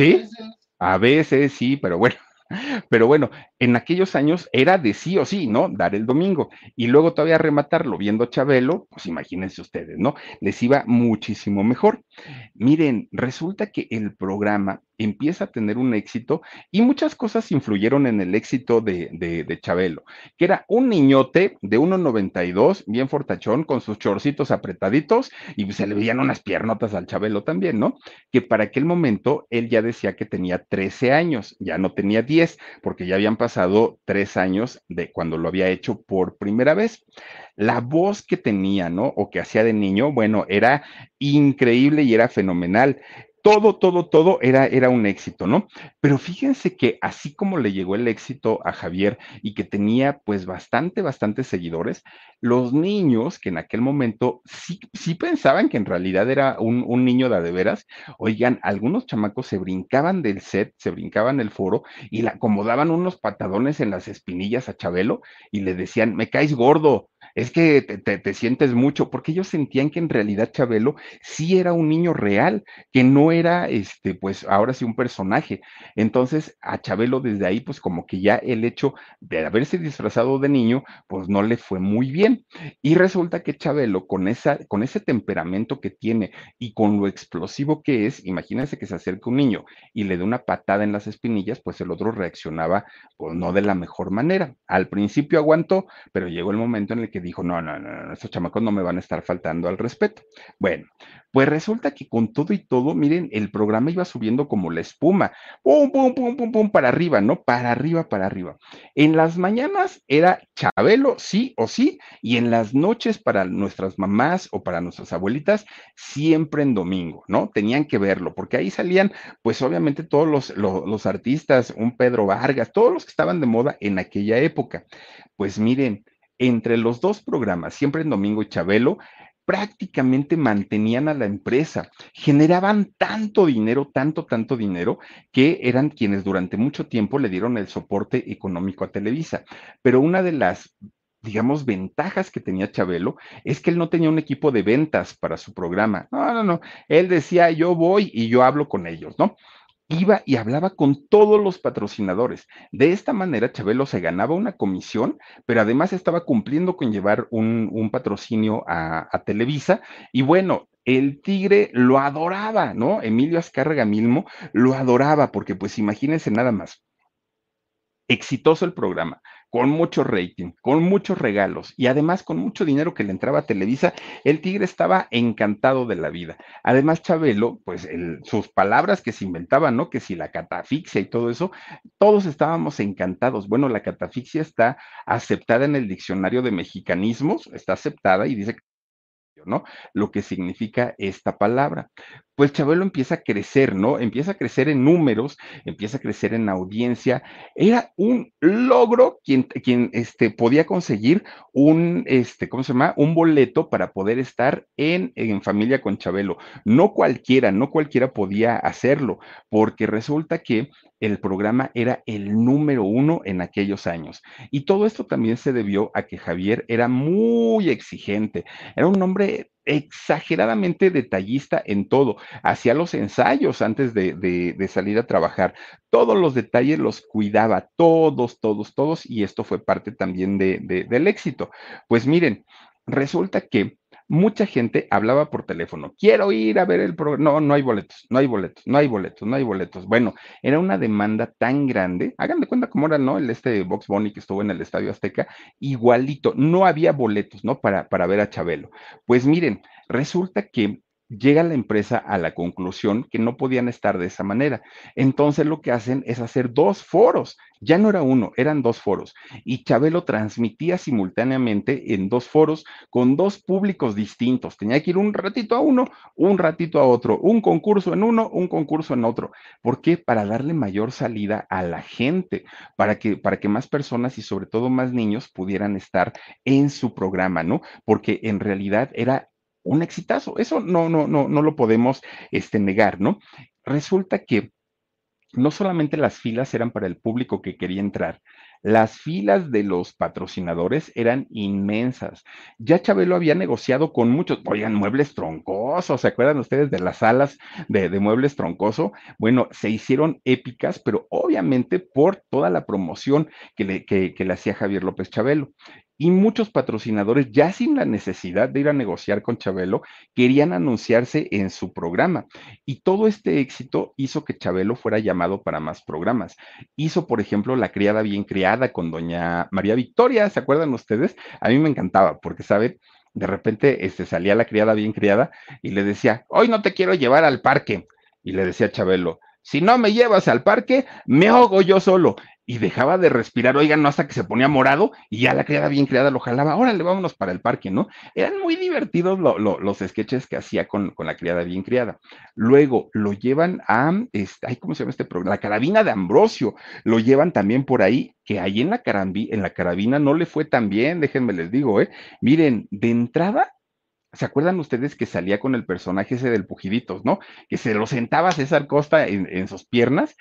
¿Sí? A veces sí, pero bueno. Pero bueno, en aquellos años era de sí o sí, ¿no? Dar el domingo. Y luego todavía rematarlo viendo Chabelo, pues imagínense ustedes, ¿no? Les iba muchísimo mejor. Miren, resulta que el programa empieza a tener un éxito y muchas cosas influyeron en el éxito de, de, Chabelo, que era un niñote de 1,92, bien fortachón, con sus chorcitos apretaditos y se le veían unas piernotas al Chabelo también, ¿no? Que para aquel momento él ya decía que tenía 13 años, ya no tenía 10, porque ya habían pasado tres años de cuando lo había hecho por primera vez. La voz que tenía, ¿no? O que hacía de niño, bueno, era increíble y era fenomenal todo, todo, todo era, era un éxito, ¿no? Pero fíjense que así como le llegó el éxito a Javier y que tenía pues bastante, bastante seguidores, los niños que en aquel momento sí, sí pensaban que en realidad era un, niño de adeveras, oigan, algunos chamacos se brincaban del set, se brincaban el foro y le acomodaban unos patadones en las espinillas a Chabelo y le decían, me caes gordo, es que te, te, sientes mucho, porque ellos sentían que en realidad Chabelo sí era un niño real, que no era, este, pues ahora sí un personaje. Entonces a Chabelo desde ahí, pues como que ya el hecho de haberse disfrazado de niño, pues no le fue muy bien. Y resulta que Chabelo, con, esa, con ese temperamento que tiene y con lo explosivo que es, imagínense que se acerca un niño y le da una patada en las espinillas, pues el otro reaccionaba, pues no de la mejor manera. Al principio aguantó, pero llegó el momento en el que dijo, no, no, no, estos chamacos no me van a estar faltando al respeto. Bueno, pues resulta que con todo y todo, miren, el programa iba subiendo como la espuma, pum, pum, pum, pum, pum, para arriba, ¿no? Para arriba, para arriba. En las mañanas era Chabelo, sí o sí, y en las noches para nuestras mamás o para nuestras abuelitas, siempre en domingo, ¿no? Tenían que verlo, porque ahí salían, pues obviamente todos los, los artistas, un Pedro Vargas, todos los que estaban de moda en aquella época. Pues miren, entre los dos programas, siempre en Domingo y Chabelo, prácticamente mantenían a la empresa, generaban tanto dinero, tanto, tanto dinero, que eran quienes durante mucho tiempo le dieron el soporte económico a Televisa. Pero una de las digamos, ventajas que tenía Chabelo es que él no tenía un equipo de ventas para su programa. No, no, no. Él decía, yo voy y yo hablo con ellos, ¿no? Iba y hablaba con todos los patrocinadores. De esta manera, Chabelo se ganaba una comisión, pero además estaba cumpliendo con llevar un, patrocinio a, a, Televisa. Y bueno, el tigre lo adoraba, ¿no? Emilio Azcárraga Milmo lo adoraba, porque pues imagínense nada más. Exitoso el programa con mucho rating, con muchos regalos y además con mucho dinero que le entraba a Televisa, el Tigre estaba encantado de la vida. Además, Chabelo, pues sus palabras que se inventaban, ¿no? Que si la catafixia y todo eso, todos estábamos encantados. Bueno, la catafixia está aceptada en el diccionario de mexicanismos, está aceptada y dice ¿no? Lo que significa esta palabra. Pues Chabelo empieza a crecer, ¿no? Empieza a crecer en números, empieza a crecer en audiencia. Era un logro quien, quien este, podía conseguir un, este, ¿cómo se llama? Un boleto para poder estar en, en familia con Chabelo. No cualquiera, no cualquiera podía hacerlo, porque resulta que el programa era el número uno en aquellos años. Y todo esto también se debió a que Javier era muy exigente, era un hombre exageradamente detallista en todo, hacía los ensayos antes de, salir a trabajar, todos los detalles los cuidaba, todos, todos, todos, y esto fue parte también de, del éxito. Pues miren, resulta que mucha gente hablaba por teléfono. Quiero ir a ver el programa. No, no hay boletos, no hay boletos, no hay boletos, no hay boletos. Bueno, era una demanda tan grande. Hagan de cuenta cómo era, ¿no? El este Box Bunny que estuvo en el Estadio Azteca, igualito. No había boletos, ¿no? Para, para ver a Chabelo. Pues miren, resulta que llega la empresa a la conclusión que no podían estar de esa manera. Entonces lo que hacen es hacer dos foros. Ya no era uno, eran dos foros. Y Chabelo transmitía simultáneamente en dos foros con dos públicos distintos. Tenía que ir un ratito a uno, un ratito a otro, un concurso en uno, un concurso en otro. ¿Por qué? Para darle mayor salida a la gente, para que, para que más personas y sobre todo más niños pudieran estar en su programa, ¿no? Porque en realidad era un exitazo. Eso no, no, no, no lo podemos este, negar, ¿no? Resulta que no solamente las filas eran para el público que quería entrar, las filas de los patrocinadores eran inmensas. Ya Chabelo había negociado con muchos, oigan, muebles troncosos, ¿se acuerdan ustedes de las salas de, muebles troncoso? Bueno, se hicieron épicas, pero obviamente por toda la promoción que le, que le hacía Javier López Chabelo y muchos patrocinadores, ya sin la necesidad de ir a negociar con Chabelo, querían anunciarse en su programa. Y todo este éxito hizo que Chabelo fuera llamado para más programas. Hizo, por ejemplo, La criada bien criada con doña María Victoria, ¿se acuerdan ustedes? A mí me encantaba, porque, ¿sabe? De repente este, salía la criada bien criada y le decía, hoy no te quiero llevar al parque. Y le decía Chabelo, si no me llevas al parque, me ahogo yo solo y dejaba de respirar, oigan, no hasta que se ponía morado y ya la criada bien criada lo jalaba, órale, vámonos para el parque, ¿no? Eran muy divertidos los sketches que hacía con, la criada bien criada. Luego lo llevan a, este, ¿cómo se llama este programa? La carabina de Ambrosio, lo llevan también por ahí, que ahí en la, en la carabina no le fue tan bien, déjenme les digo, ¿eh? Miren, de entrada ¿Se acuerdan ustedes que salía con el personaje ese del Pujiditos, ¿no? Que se lo sentaba César Costa en, sus piernas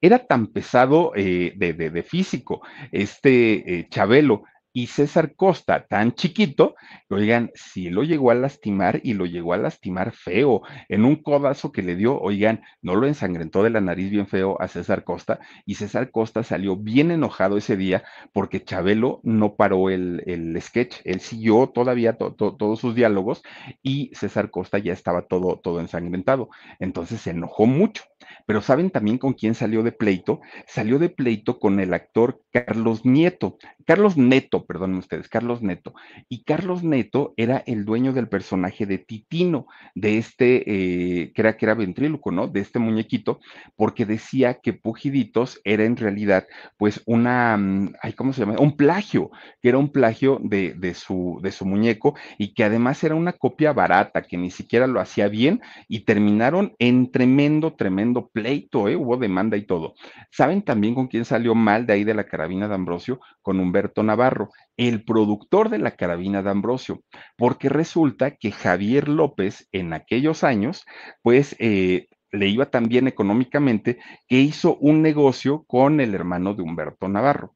era tan pesado eh, de, físico este eh, Chabelo y César Costa, tan chiquito, oigan, sí lo llegó a lastimar y lo llegó a lastimar feo. En un codazo que le dio, oigan, no lo ensangrentó de la nariz bien feo a César Costa y César Costa salió bien enojado ese día porque Chabelo no paró el, sketch, él siguió todavía todos sus diálogos y César Costa ya estaba todo, todo ensangrentado. Entonces se enojó mucho. Pero ¿saben también con quién salió de pleito? Salió de pleito con el actor Carlos Nieto, Carlos Neto, perdón ustedes, Carlos Neto. Y Carlos Neto era el dueño del personaje de Titino, de este, eh, que era que era ventríloco, ¿no? De este muñequito, porque decía que Pujiditos era en realidad, pues, una, mm, ay, ¿cómo se llama? Un plagio, que era un plagio de, de, su, de su muñeco y que además era una copia barata, que ni siquiera lo hacía bien y terminaron en tremendo, tremendo pleito, ¿eh? Hubo demanda y todo. ¿Saben también con quién salió mal de ahí de la carabina de Ambrosio? Con Humberto Navarro el productor de la carabina de Ambrosio, porque resulta que Javier López en aquellos años, pues eh, le iba tan bien económicamente que hizo un negocio con el hermano de Humberto Navarro.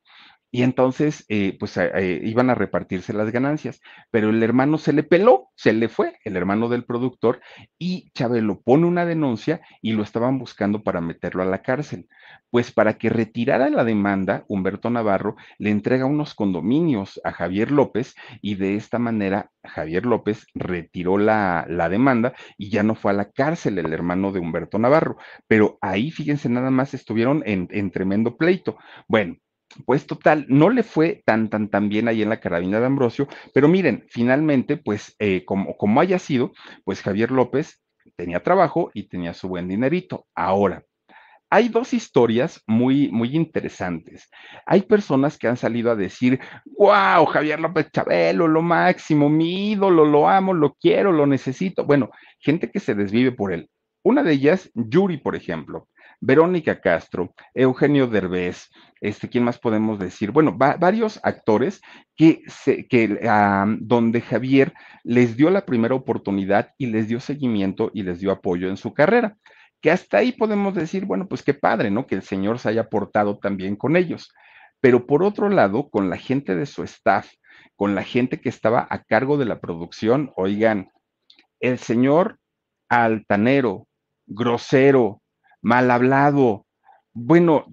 Y entonces, eh, pues eh, iban a repartirse las ganancias, pero el hermano se le peló, se le fue, el hermano del productor, y Chabelo pone una denuncia y lo estaban buscando para meterlo a la cárcel. Pues para que retirara la demanda, Humberto Navarro le entrega unos condominios a Javier López y de esta manera Javier López retiró la, demanda y ya no fue a la cárcel el hermano de Humberto Navarro. Pero ahí, fíjense, nada más estuvieron en, en tremendo pleito. Bueno, pues total, no le fue tan, tan, tan bien ahí en la carabina de Ambrosio, pero miren, finalmente, pues eh, como, como haya sido, pues Javier López tenía trabajo y tenía su buen dinerito. Ahora, hay dos historias muy, muy interesantes. Hay personas que han salido a decir, wow, Javier López Chabelo, lo máximo, mi ídolo, lo amo, lo quiero, lo necesito. Bueno, gente que se desvive por él. Una de ellas, Yuri, por ejemplo. Verónica Castro, Eugenio Derbez, este, ¿quién más podemos decir? Bueno, varios actores que, se, que donde Javier les dio la primera oportunidad y les dio seguimiento y les dio apoyo en su carrera. Que hasta ahí podemos decir, bueno, pues qué padre, ¿no? Que el Señor se haya portado también con ellos. Pero por otro lado, con la gente de su staff, con la gente que estaba a cargo de la producción, oigan, el señor altanero, grosero, mal hablado, bueno,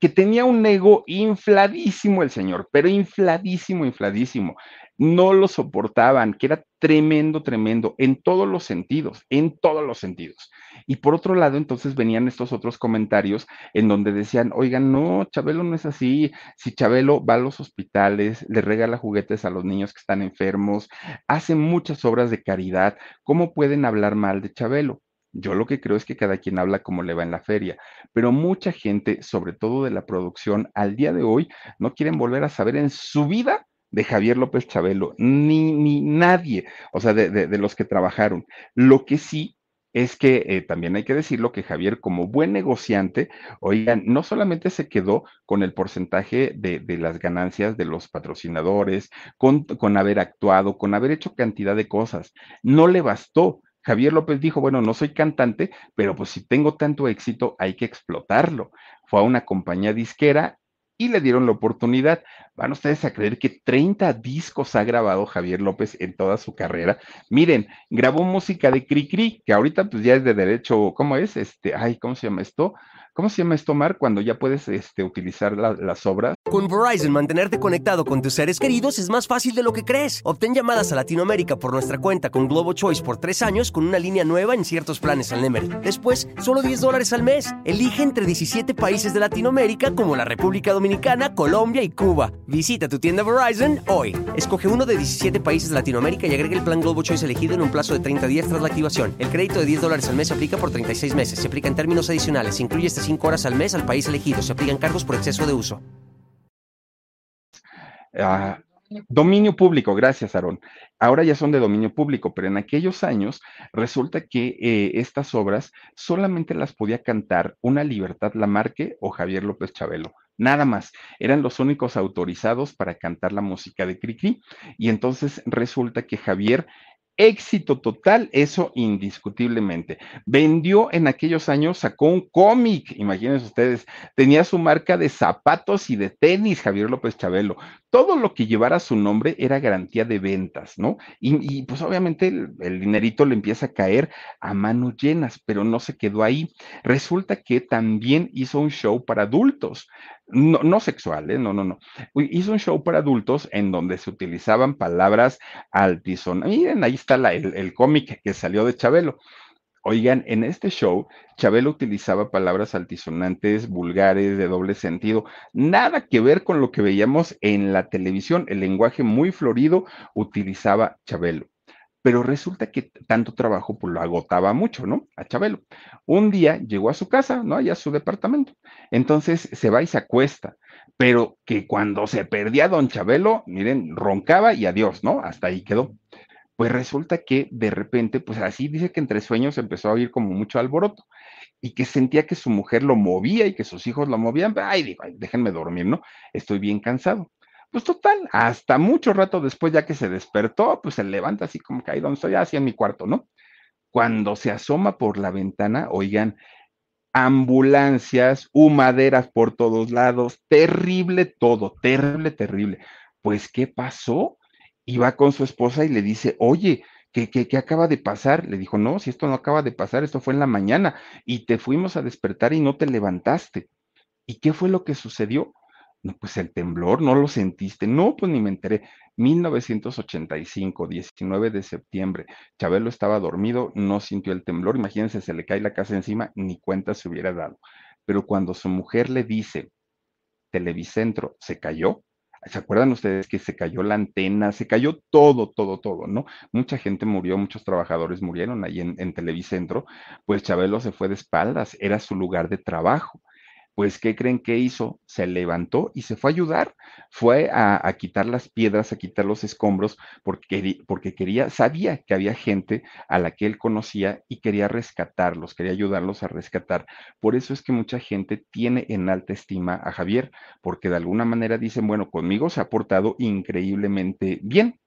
que tenía un ego infladísimo el señor, pero infladísimo, infladísimo. no lo soportaban, que era tremendo, tremendo, en todos los sentidos, en todos los sentidos. Y por otro lado, entonces venían estos otros comentarios en donde decían, oigan, no, Chabelo no es así, si Chabelo va a los hospitales, le regala juguetes a los niños que están enfermos, hace muchas obras de caridad, ¿cómo pueden hablar mal de Chabelo? Yo lo que creo es que cada quien habla como le va en la feria, pero mucha gente, sobre todo de la producción, al día de hoy no quieren volver a saber en su vida de Javier López Chabelo, ni, ni nadie, o sea, de, de, los que trabajaron. Lo que sí es que eh, también hay que decirlo que Javier, como buen negociante, oigan, no solamente se quedó con el porcentaje de, de las ganancias de los patrocinadores, con, con haber actuado, con haber hecho cantidad de cosas, no le bastó Javier López dijo, bueno, no soy cantante, pero pues si tengo tanto éxito, hay que explotarlo. Fue a una compañía disquera y le dieron la oportunidad. Van ustedes a creer que 30 discos ha grabado Javier López en toda su carrera. Miren, grabó música de Cricri, que ahorita pues ya es de derecho, ¿cómo es? Este, ay, ¿cómo se llama esto? ¿Cómo se llama esto, Mar, cuando ya puedes este, utilizar la, las obras? Con Verizon, mantenerte conectado con tus seres queridos es más fácil de lo que crees. Obtén llamadas a Latinoamérica por nuestra cuenta con Globo Choice por tres años con una línea nueva en ciertos planes al Nemery. Después, solo 10 dólares al mes. Elige entre 17 países de Latinoamérica como la República Dominicana, Colombia y Cuba. Visita tu tienda Verizon hoy. Escoge uno de 17 países de Latinoamérica y agrega el plan Globo Choice elegido en un plazo de 30 días tras la activación. El crédito de 10 dólares al mes se aplica por 36 meses. Se aplica en términos adicionales. Incluye este 5 horas al mes al país elegido. Se aplican cargos por exceso de uso. Uh, dominio público, gracias, Aarón. Ahora ya son de dominio público, pero en aquellos años resulta que eh, estas obras solamente las podía cantar una Libertad Lamarque o Javier López Chabelo. Nada más, eran los únicos autorizados para cantar la música de Cricri. Y entonces resulta que Javier éxito total, eso indiscutiblemente. Vendió en aquellos años, sacó un cómic, imagínense ustedes, tenía su marca de zapatos y de tenis, Javier López Chabelo. Todo lo que llevara su nombre era garantía de ventas, ¿no? Y, pues obviamente el, dinerito le empieza a caer a manos llenas, pero no se quedó ahí. Resulta que también hizo un show para adultos no, no sexual, ¿eh? no, no, no. Hizo un show para adultos en donde se utilizaban palabras altisonantes. Miren, ahí está el, el cómic que salió de Chabelo. Oigan, en este show, Chabelo utilizaba palabras altisonantes, vulgares, de doble sentido, nada que ver con lo que veíamos en la televisión. El lenguaje muy florido utilizaba Chabelo pero resulta que tanto trabajo pues lo agotaba mucho, ¿no? A Chabelo. Un día llegó a su casa, ¿no? Allá a su departamento. Entonces se va y se acuesta, pero que cuando se perdía don Chabelo, miren, roncaba y adiós, ¿no? Hasta ahí quedó. Pues resulta que de repente, pues así dice que entre sueños empezó a oír como mucho alboroto y que sentía que su mujer lo movía y que sus hijos lo movían. Ay, digo, déjenme dormir, ¿no? Estoy bien cansado. Pues total, hasta mucho rato después, ya que se despertó, pues se levanta así como que ahí donde estoy, así en mi cuarto, ¿no? Cuando se asoma por la ventana, oigan, ambulancias, humaderas por todos lados, terrible todo, terrible, terrible. Pues, ¿qué pasó? Y va con su esposa y le dice, oye, ¿Qué, ¿qué, acaba de pasar? Le dijo, no, si esto no acaba de pasar, esto fue en la mañana y te fuimos a despertar y no te levantaste. ¿Y qué fue lo que sucedió? No, pues el temblor, ¿no lo sentiste? No, pues ni me enteré. 1985, 19 de septiembre. Chabelo estaba dormido, no sintió el temblor. Imagínense, se le cae la casa encima, ni cuenta se hubiera dado. Pero cuando su mujer le dice, Televicentro se cayó, ¿Se acuerdan ustedes que se cayó la antena? Se cayó todo, todo, todo, ¿no? Mucha gente murió, muchos trabajadores murieron ahí en, en Televicentro, pues Chabelo se fue de espaldas, era su lugar de trabajo pues, ¿qué creen que hizo? Se levantó y se fue a ayudar, fue a, quitar las piedras, a quitar los escombros, porque, porque, quería, sabía que había gente a la que él conocía y quería rescatarlos, quería ayudarlos a rescatar. Por eso es que mucha gente tiene en alta estima a Javier, porque de alguna manera dicen, bueno, conmigo se ha portado increíblemente bien.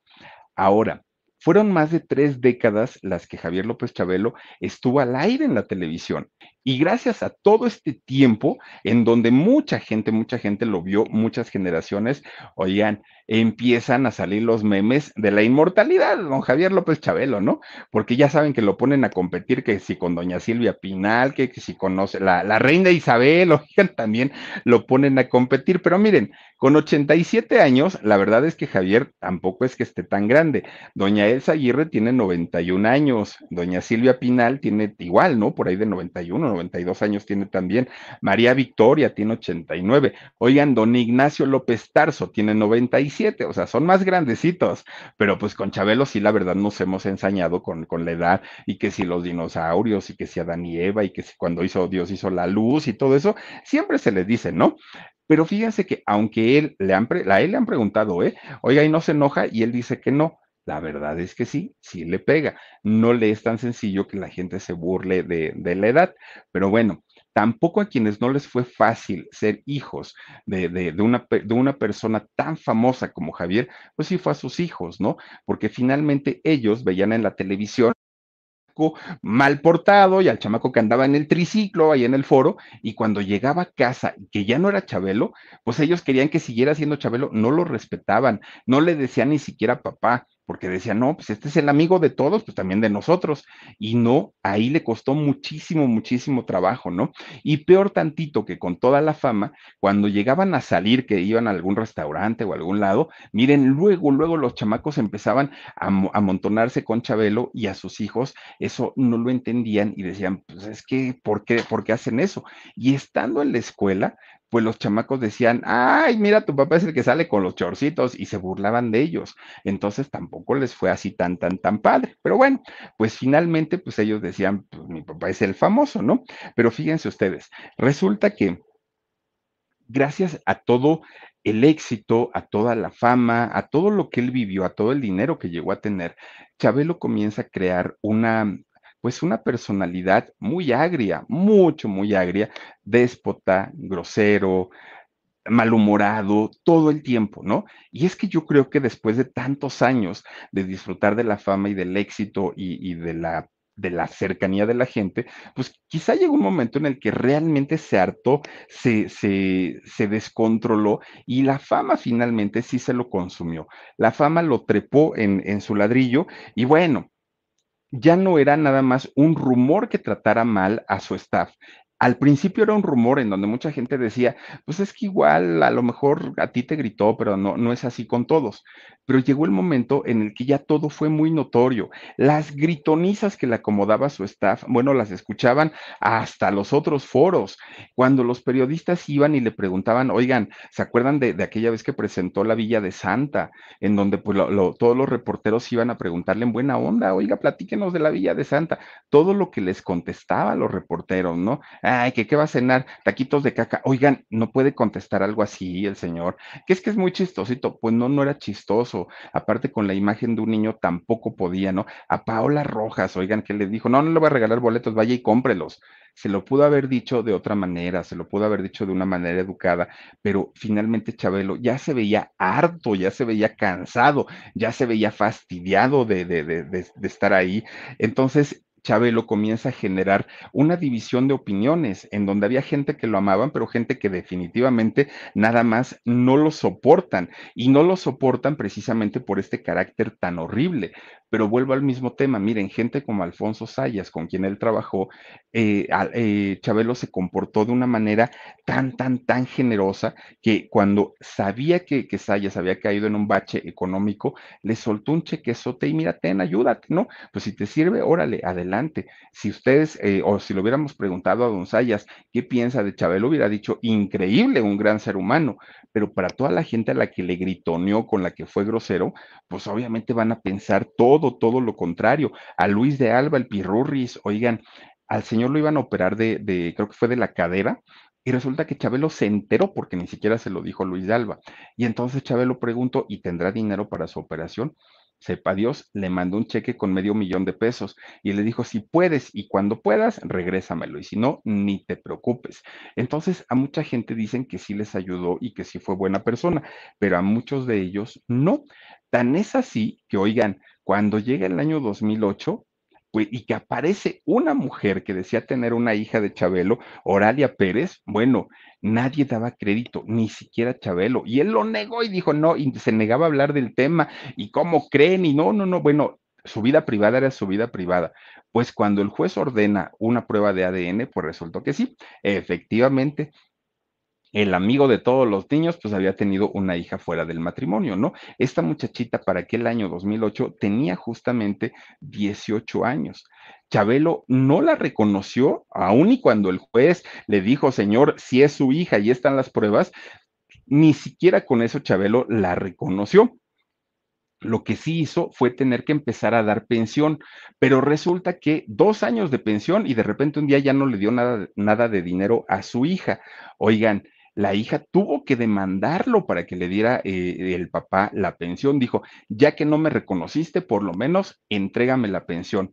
Ahora, fueron más de tres décadas las que Javier López Chabelo estuvo al aire en la televisión Y gracias a todo este tiempo en donde mucha gente, mucha gente lo vio, muchas generaciones, oigan, empiezan a salir los memes de la inmortalidad, don Javier López Chabelo, ¿no? Porque ya saben que lo ponen a competir, que si con doña Silvia Pinal, que, si conoce la, la reina Isabel, oigan, también lo ponen a competir. Pero miren, con 87 años, la verdad es que Javier tampoco es que esté tan grande. Doña Elsa Aguirre tiene 91 años, doña Silvia Pinal tiene igual, ¿no? Por ahí de 91, 92 años tiene también. María Victoria tiene 89. Oigan, don Ignacio López Tarso tiene 97, o sea, son más grandecitos, pero pues con Chabelo sí, la verdad, nos hemos ensañado con, con la edad y que si los dinosaurios y que si Adán y Eva y que si cuando hizo Dios hizo la luz y todo eso, siempre se les dice, ¿no? Pero fíjense que aunque él le han, a él le han preguntado, ¿eh? Oiga, y no se enoja, y él dice que no. La verdad es que sí, sí le pega. No le es tan sencillo que la gente se burle de, de la edad. Pero bueno, tampoco a quienes no les fue fácil ser hijos de, de, de, una, de, una, persona tan famosa como Javier, pues sí fue a sus hijos, ¿no? Porque finalmente ellos veían en la televisión mal portado y al chamaco que andaba en el triciclo ahí en el foro y cuando llegaba a casa que ya no era Chabelo, pues ellos querían que siguiera siendo Chabelo, no lo respetaban, no le decían ni siquiera papá, porque decía, no, pues este es el amigo de todos, pues también de nosotros. Y no, ahí le costó muchísimo, muchísimo trabajo, ¿no? Y peor tantito que con toda la fama, cuando llegaban a salir, que iban a algún restaurante o a algún lado, miren, luego, luego los chamacos empezaban a amontonarse con Chabelo y a sus hijos, eso no lo entendían y decían, pues es que, ¿por qué, ¿por qué hacen eso? Y estando en la escuela, pues los chamacos decían, ay, mira, tu papá es el que sale con los chorcitos y se burlaban de ellos. Entonces tampoco les fue así tan, tan, tan padre. Pero bueno, pues finalmente, pues ellos decían, pues mi papá es el famoso, ¿no? Pero fíjense ustedes, resulta que gracias a todo el éxito, a toda la fama, a todo lo que él vivió, a todo el dinero que llegó a tener, Chabelo comienza a crear una, pues una personalidad muy agria, mucho, muy agria, déspota, grosero, malhumorado todo el tiempo, ¿no? Y es que yo creo que después de tantos años de disfrutar de la fama y del éxito y, y de la de la cercanía de la gente, pues quizá llegó un momento en el que realmente se hartó, se, se, se, descontroló y la fama finalmente sí se lo consumió. La fama lo trepó en, en su ladrillo y bueno, ya no era nada más un rumor que tratara mal a su staff. Al principio era un rumor en donde mucha gente decía, pues es que igual a lo mejor a ti te gritó, pero no, no es así con todos. Pero llegó el momento en el que ya todo fue muy notorio. Las gritonizas que le acomodaba su staff, bueno, las escuchaban hasta los otros foros. Cuando los periodistas iban y le preguntaban, oigan, ¿se acuerdan de, aquella vez que presentó la Villa de Santa, en donde pues, todos los reporteros iban a preguntarle en buena onda, oiga, platíquenos de la Villa de Santa? Todo lo que les contestaba a los reporteros, ¿no? Ay, que qué va a cenar, taquitos de caca. Oigan, no puede contestar algo así el señor, que es que es muy chistosito. Pues no, no era chistoso. Aparte con la imagen de un niño tampoco podía, ¿no? A Paola Rojas, oigan, que le dijo, no, no le voy a regalar boletos, vaya y cómprelos. Se lo pudo haber dicho de otra manera, se lo pudo haber dicho de una manera educada, pero finalmente Chabelo ya se veía harto, ya se veía cansado, ya se veía fastidiado de, de, estar ahí. Entonces, Chabelo comienza a generar una división de opiniones en donde había gente que lo amaban, pero gente que definitivamente nada más no lo soportan y no lo soportan precisamente por este carácter tan horrible. Pero vuelvo al mismo tema, miren, gente como Alfonso Sayas, con quien él trabajó, eh, eh, Chabelo se comportó de una manera tan, tan, tan generosa que cuando sabía que, que Sayas había caído en un bache económico, le soltó un chequezote y mira, ten, ayúdate, ¿no? Pues si te sirve, órale, adelante. Si ustedes, eh, o si lo hubiéramos preguntado a don Sayas, ¿qué piensa de Chabelo? Hubiera dicho, increíble, un gran ser humano, pero para toda la gente a la que le gritoneó, con la que fue grosero, pues obviamente van a pensar todo, todo lo contrario. A Luis de Alba, el Pirurris, oigan, al señor lo iban a operar de, de, creo que fue de la cadera, y resulta que Chabelo se enteró porque ni siquiera se lo dijo Luis de Alba. Y entonces Chabelo preguntó, ¿y tendrá dinero para su operación? Sepa Dios, le mandó un cheque con medio millón de pesos y le dijo, si puedes y cuando puedas, regrésamelo y si no, ni te preocupes. Entonces, a mucha gente dicen que sí les ayudó y que sí fue buena persona, pero a muchos de ellos no. Tan es así que, oigan, cuando llega el año 2008, pues, y que aparece una mujer que decía tener una hija de Chabelo, Oralia Pérez, bueno, nadie daba crédito, ni siquiera Chabelo, y él lo negó y dijo no, y se negaba a hablar del tema, y cómo creen, y no, no, no, bueno, su vida privada era su vida privada. Pues cuando el juez ordena una prueba de ADN, pues resultó que sí, efectivamente, el amigo de todos los niños, pues había tenido una hija fuera del matrimonio, ¿no? Esta muchachita para aquel año 2008 tenía justamente 18 años. Chabelo no la reconoció, aun y cuando el juez le dijo, señor, si es su hija y están las pruebas, ni siquiera con eso Chabelo la reconoció lo que sí hizo fue tener que empezar a dar pensión, pero resulta que dos años de pensión y de repente un día ya no le dio nada, nada de dinero a su hija. Oigan, la hija tuvo que demandarlo para que le diera eh, el papá la pensión. Dijo, ya que no me reconociste, por lo menos entrégame la pensión.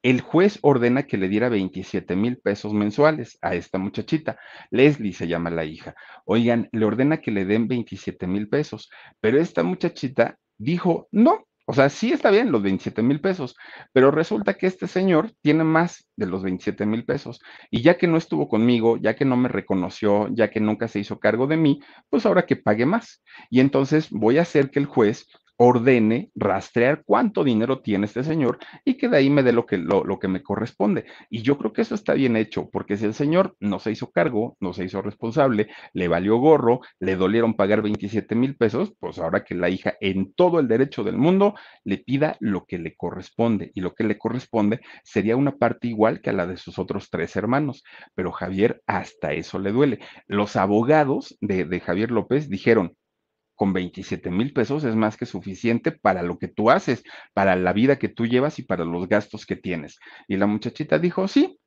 El juez ordena que le diera 27 mil pesos mensuales a esta muchachita. Leslie se llama la hija. Oigan, le ordena que le den 27 mil pesos, pero esta muchachita dijo, no, o sea, sí está bien los 27 mil pesos, pero resulta que este señor tiene más de los 27 mil pesos. Y ya que no estuvo conmigo, ya que no me reconoció, ya que nunca se hizo cargo de mí, pues ahora que pague más. Y entonces voy a hacer que el juez ordene rastrear cuánto dinero tiene este señor y que de ahí me dé lo que, lo, lo, que me corresponde. Y yo creo que eso está bien hecho, porque si el señor no se hizo cargo, no se hizo responsable, le valió gorro, le dolieron pagar 27 mil pesos, pues ahora que la hija en todo el derecho del mundo le pida lo que le corresponde. Y lo que le corresponde sería una parte igual que a la de sus otros tres hermanos. Pero Javier hasta eso le duele. Los abogados de, de Javier López dijeron, con 27 mil pesos es más que suficiente para lo que tú haces, para la vida que tú llevas y para los gastos que tienes. Y la muchachita dijo, sí,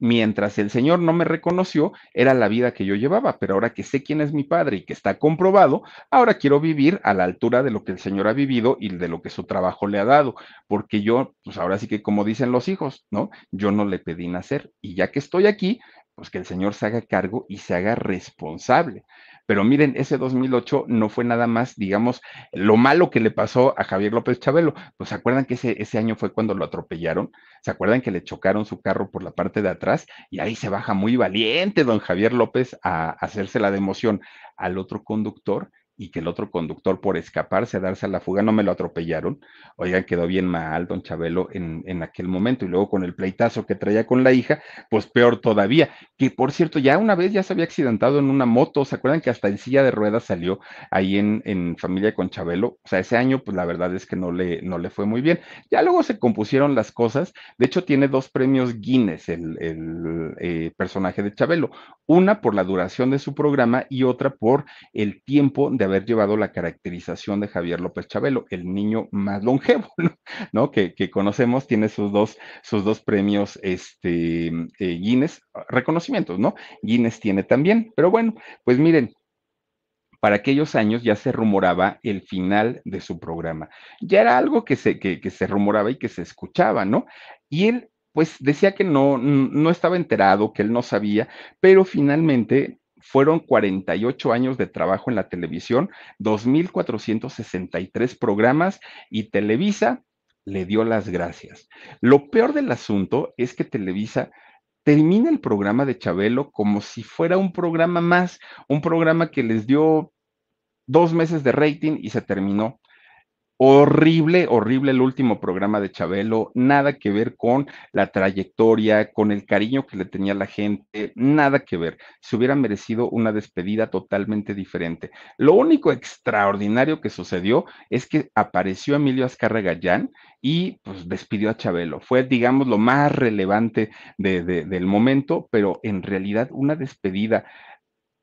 mientras el Señor no me reconoció, era la vida que yo llevaba, pero ahora que sé quién es mi padre y que está comprobado, ahora quiero vivir a la altura de lo que el Señor ha vivido y de lo que su trabajo le ha dado, porque yo, pues ahora sí que como dicen los hijos, ¿no? Yo no le pedí nacer y ya que estoy aquí, pues que el Señor se haga cargo y se haga responsable. Pero miren, ese 2008 no fue nada más, digamos, lo malo que le pasó a Javier López Chabelo. Pues se acuerdan que ese, ese año fue cuando lo atropellaron, se acuerdan que le chocaron su carro por la parte de atrás y ahí se baja muy valiente don Javier López a hacerse la democión al otro conductor y que el otro conductor por escaparse a darse a la fuga no me lo atropellaron. Oigan, quedó bien mal don Chabelo en, en, aquel momento y luego con el pleitazo que traía con la hija, pues peor todavía. Que por cierto, ya una vez ya se había accidentado en una moto, ¿se acuerdan que hasta en silla de ruedas salió ahí en, en familia con Chabelo? O sea, ese año pues la verdad es que no le, no le fue muy bien. Ya luego se compusieron las cosas, de hecho tiene dos premios Guinness el, el eh, personaje de Chabelo, una por la duración de su programa y otra por el tiempo de haber llevado la caracterización de Javier López Chabelo, el niño más longevo, ¿no? Que, conocemos, tiene sus dos, sus dos premios este, eh, Guinness, reconocimientos, ¿no? Guinness tiene también, pero bueno, pues miren, para aquellos años ya se rumoraba el final de su programa. Ya era algo que se, que, que se rumoraba y que se escuchaba, ¿no? Y él, pues, decía que no, no estaba enterado, que él no sabía, pero finalmente fueron 48 años de trabajo en la televisión, 2.463 programas y Televisa le dio las gracias. Lo peor del asunto es que Televisa termina el programa de Chabelo como si fuera un programa más, un programa que les dio dos meses de rating y se terminó. Horrible, horrible el último programa de Chabelo, nada que ver con la trayectoria, con el cariño que le tenía la gente, nada que ver. Se hubiera merecido una despedida totalmente diferente. Lo único extraordinario que sucedió es que apareció Emilio Azcarra Gallán y pues despidió a Chabelo. Fue, digamos, lo más relevante de, de, del momento, pero en realidad una despedida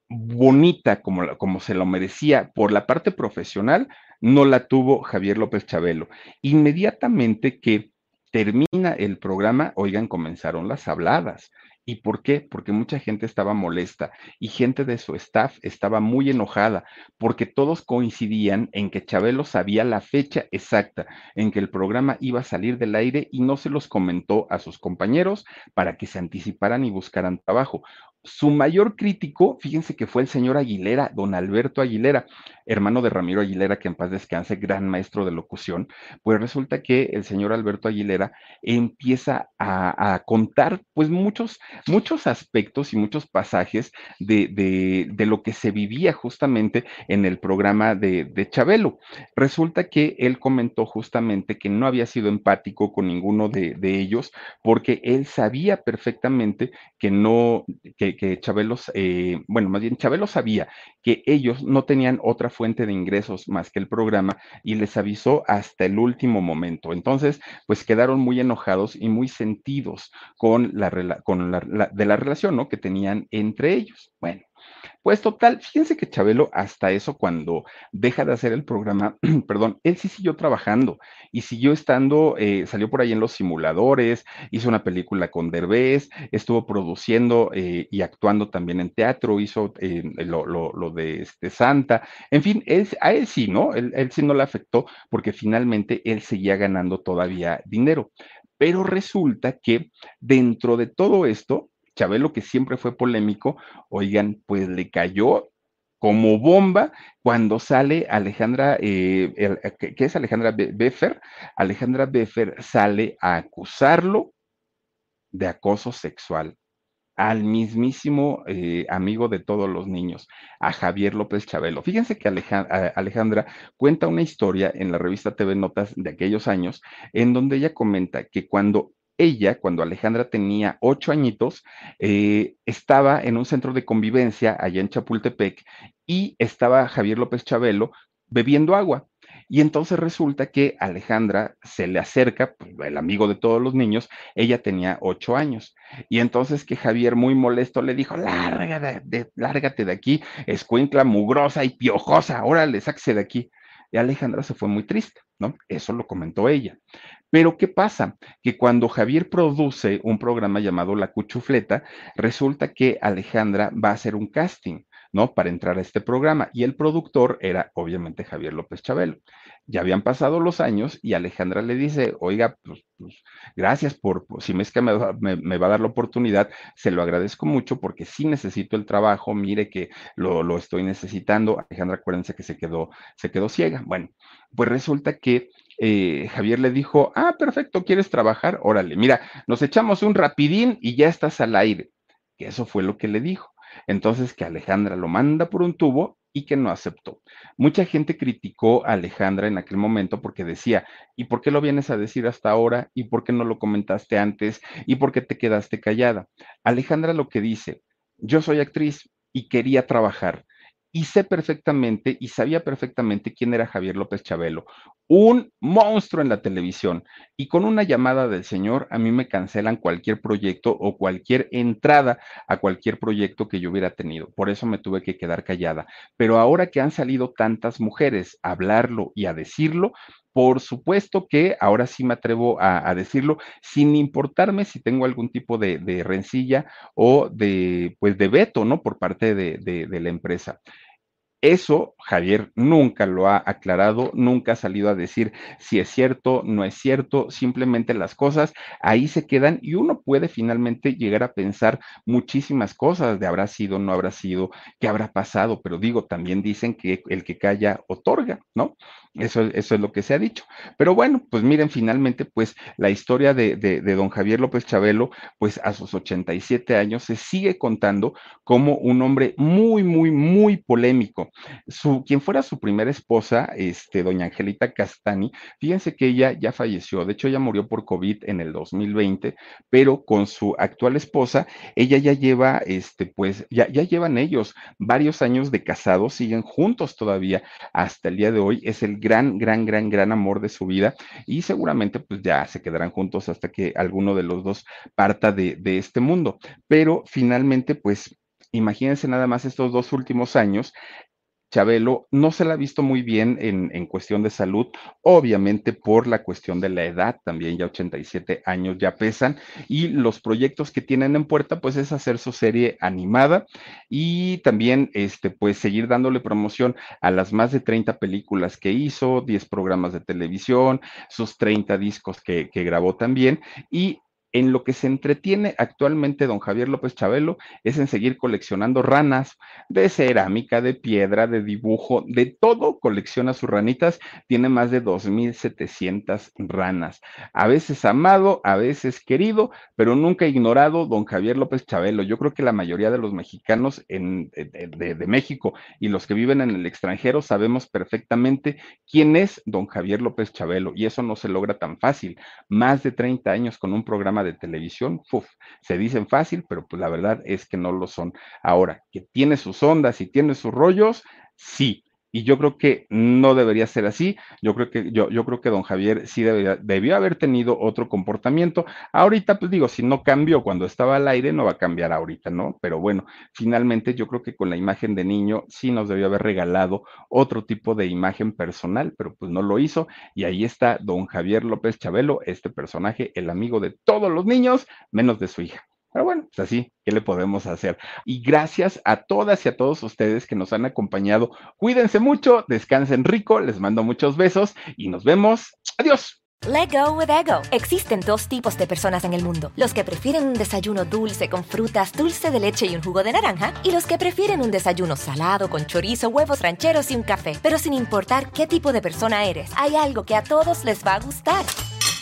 bonita como, como se lo merecía por la parte profesional, no la tuvo Javier López Chabelo. Inmediatamente que termina el programa, oigan, comenzaron las habladas. ¿Y por qué? Porque mucha gente estaba molesta y gente de su staff estaba muy enojada porque todos coincidían en que Chabelo sabía la fecha exacta en que el programa iba a salir del aire y no se los comentó a sus compañeros para que se anticiparan y buscaran trabajo. Su mayor crítico, fíjense que fue el señor Aguilera, don Alberto Aguilera. Hermano de Ramiro Aguilera, que en paz descanse, gran maestro de locución, pues resulta que el señor Alberto Aguilera empieza a, contar pues muchos, muchos aspectos y muchos pasajes de, lo que se vivía justamente en el programa de, de Chabelo. Resulta que él comentó justamente que no había sido empático con ninguno de, ellos porque él sabía perfectamente que no, que, que Chabelo, eh, bueno, más bien Chabelo sabía que ellos no tenían otra fuente de ingresos más que el programa y les avisó hasta el último momento. Entonces, pues quedaron muy enojados y muy sentidos con la, con la, de la relación ¿no? que tenían entre ellos. Bueno, pues total, fíjense que Chabelo hasta eso cuando deja de hacer el programa, perdón, él sí siguió trabajando y siguió estando, eh, salió por ahí en los simuladores, hizo una película con Derbez, estuvo produciendo eh, y actuando también en teatro, hizo eh, lo, de este Santa, en fin, a él sí, ¿no? Él, él sí no le afectó porque finalmente él seguía ganando todavía dinero. Pero resulta que dentro de todo esto, Chabelo, que siempre fue polémico, oigan, pues le cayó como bomba cuando sale Alejandra, eh, ¿qué es Alejandra Beffer? Alejandra Beffer sale a acusarlo de acoso sexual al mismísimo eh, amigo de todos los niños, a Javier López Chabelo. Fíjense que Alejandra cuenta una historia en la revista TV Notas de aquellos años, en donde ella comenta que cuando ella, cuando Alejandra tenía ocho añitos, eh, estaba en un centro de convivencia allá en Chapultepec y estaba Javier López Chabelo bebiendo agua. Y entonces resulta que Alejandra se le acerca, pues, el amigo de todos los niños, ella tenía ocho años. Y entonces que Javier, muy molesto, le dijo, lárgate de, lárgate de aquí, escuincla mugrosa y piojosa, órale, sáquese de aquí. Y Alejandra se fue muy triste, ¿no? Eso lo comentó ella. Pero ¿qué pasa? Que cuando Javier produce un programa llamado La Cuchufleta, resulta que Alejandra va a hacer un casting. Para entrar a este programa. Y el productor era obviamente Javier López Chabelo. Ya habían pasado los años y Alejandra le dice, oiga, pues, pues gracias por, si me es que me, va a dar la oportunidad, se lo agradezco mucho porque sí necesito el trabajo, mire que lo, lo estoy necesitando. Alejandra, acuérdense que se quedó, se quedó ciega. Bueno, pues resulta que eh, Javier le dijo, ah, perfecto, ¿quieres trabajar? Órale, mira, nos echamos un rapidín y ya estás al aire. Que eso fue lo que le dijo. Entonces que Alejandra lo manda por un tubo y que no aceptó. Mucha gente criticó a Alejandra en aquel momento porque decía, ¿y por qué lo vienes a decir hasta ahora? ¿Y por qué no lo comentaste antes? ¿Y por qué te quedaste callada? Alejandra lo que dice, yo soy actriz y quería trabajar y sé perfectamente y sabía perfectamente quién era Javier López Chabelo, un monstruo en la televisión. Y con una llamada del señor, a mí me cancelan cualquier proyecto o cualquier entrada a cualquier proyecto que yo hubiera tenido. Por eso me tuve que quedar callada. Pero ahora que han salido tantas mujeres a hablarlo y a decirlo, por supuesto que ahora sí me atrevo a, decirlo, sin importarme si tengo algún tipo de, rencilla o de, pues, de veto, ¿no? Por parte de la empresa. Eso Javier nunca lo ha aclarado, nunca ha salido a decir si es cierto, no es cierto, simplemente las cosas ahí se quedan y uno puede finalmente llegar a pensar muchísimas cosas de habrá sido, no habrá sido, qué habrá pasado, pero digo, también dicen que el que calla otorga, ¿no? Eso, eso es lo que se ha dicho. Pero bueno, pues miren, finalmente, pues la historia de, de, don Javier López Chabelo, pues a sus 87 años se sigue contando como un hombre muy, muy, muy polémico. Su, quien fuera su primera esposa, este, doña Angelita Castani, fíjense que ella ya falleció, de hecho ella murió por COVID en el 2020, pero con su actual esposa, ella ya lleva, este, pues, ya, ya llevan ellos varios años de casados, siguen juntos todavía hasta el día de hoy, es el gran, gran, gran, gran amor de su vida y seguramente pues ya se quedarán juntos hasta que alguno de los dos parta de, de este mundo. Pero finalmente pues imagínense nada más estos dos últimos años Chabelo no se la ha visto muy bien en, cuestión de salud, obviamente por la cuestión de la edad, también ya 87 años ya pesan, y los proyectos que tienen en puerta, pues es hacer su serie animada y también, este, pues seguir dándole promoción a las más de 30 películas que hizo, 10 programas de televisión, sus 30 discos que, que grabó también, y en lo que se entretiene actualmente don Javier López Chabelo es en seguir coleccionando ranas de cerámica, de piedra, de dibujo, de todo colecciona sus ranitas. Tiene más de 2.700 ranas. A veces amado, a veces querido, pero nunca ignorado don Javier López Chabelo. Yo creo que la mayoría de los mexicanos en, de, de México y los que viven en el extranjero sabemos perfectamente quién es don Javier López Chabelo y eso no se logra tan fácil. Más de 30 años con un programa de televisión, se dicen fácil, pero pues la verdad es que no lo son. Ahora, que tiene sus ondas y tiene sus rollos, sí, y yo creo que no debería ser así. Yo creo que, yo, yo creo que don Javier sí debió haber tenido otro comportamiento. Ahorita, pues digo, si no cambió cuando estaba al aire, no va a cambiar ahorita, ¿no? Pero bueno, finalmente yo creo que con la imagen de niño sí nos debió haber regalado otro tipo de imagen personal, pero pues no lo hizo. Y ahí está don Javier López Chabelo, este personaje, el amigo de todos los niños, menos de su hija. Pero bueno, pues así, ¿qué le podemos hacer? Y gracias a todas y a todos ustedes que nos han acompañado. Cuídense mucho, descansen rico, les mando muchos besos y nos vemos. Adiós. Let go with ego. Existen dos tipos de personas en el mundo: los que prefieren un desayuno dulce con frutas, dulce de leche y un jugo de naranja, y los que prefieren un desayuno salado con chorizo, huevos rancheros y un café. Pero sin importar qué tipo de persona eres, hay algo que a todos les va a gustar.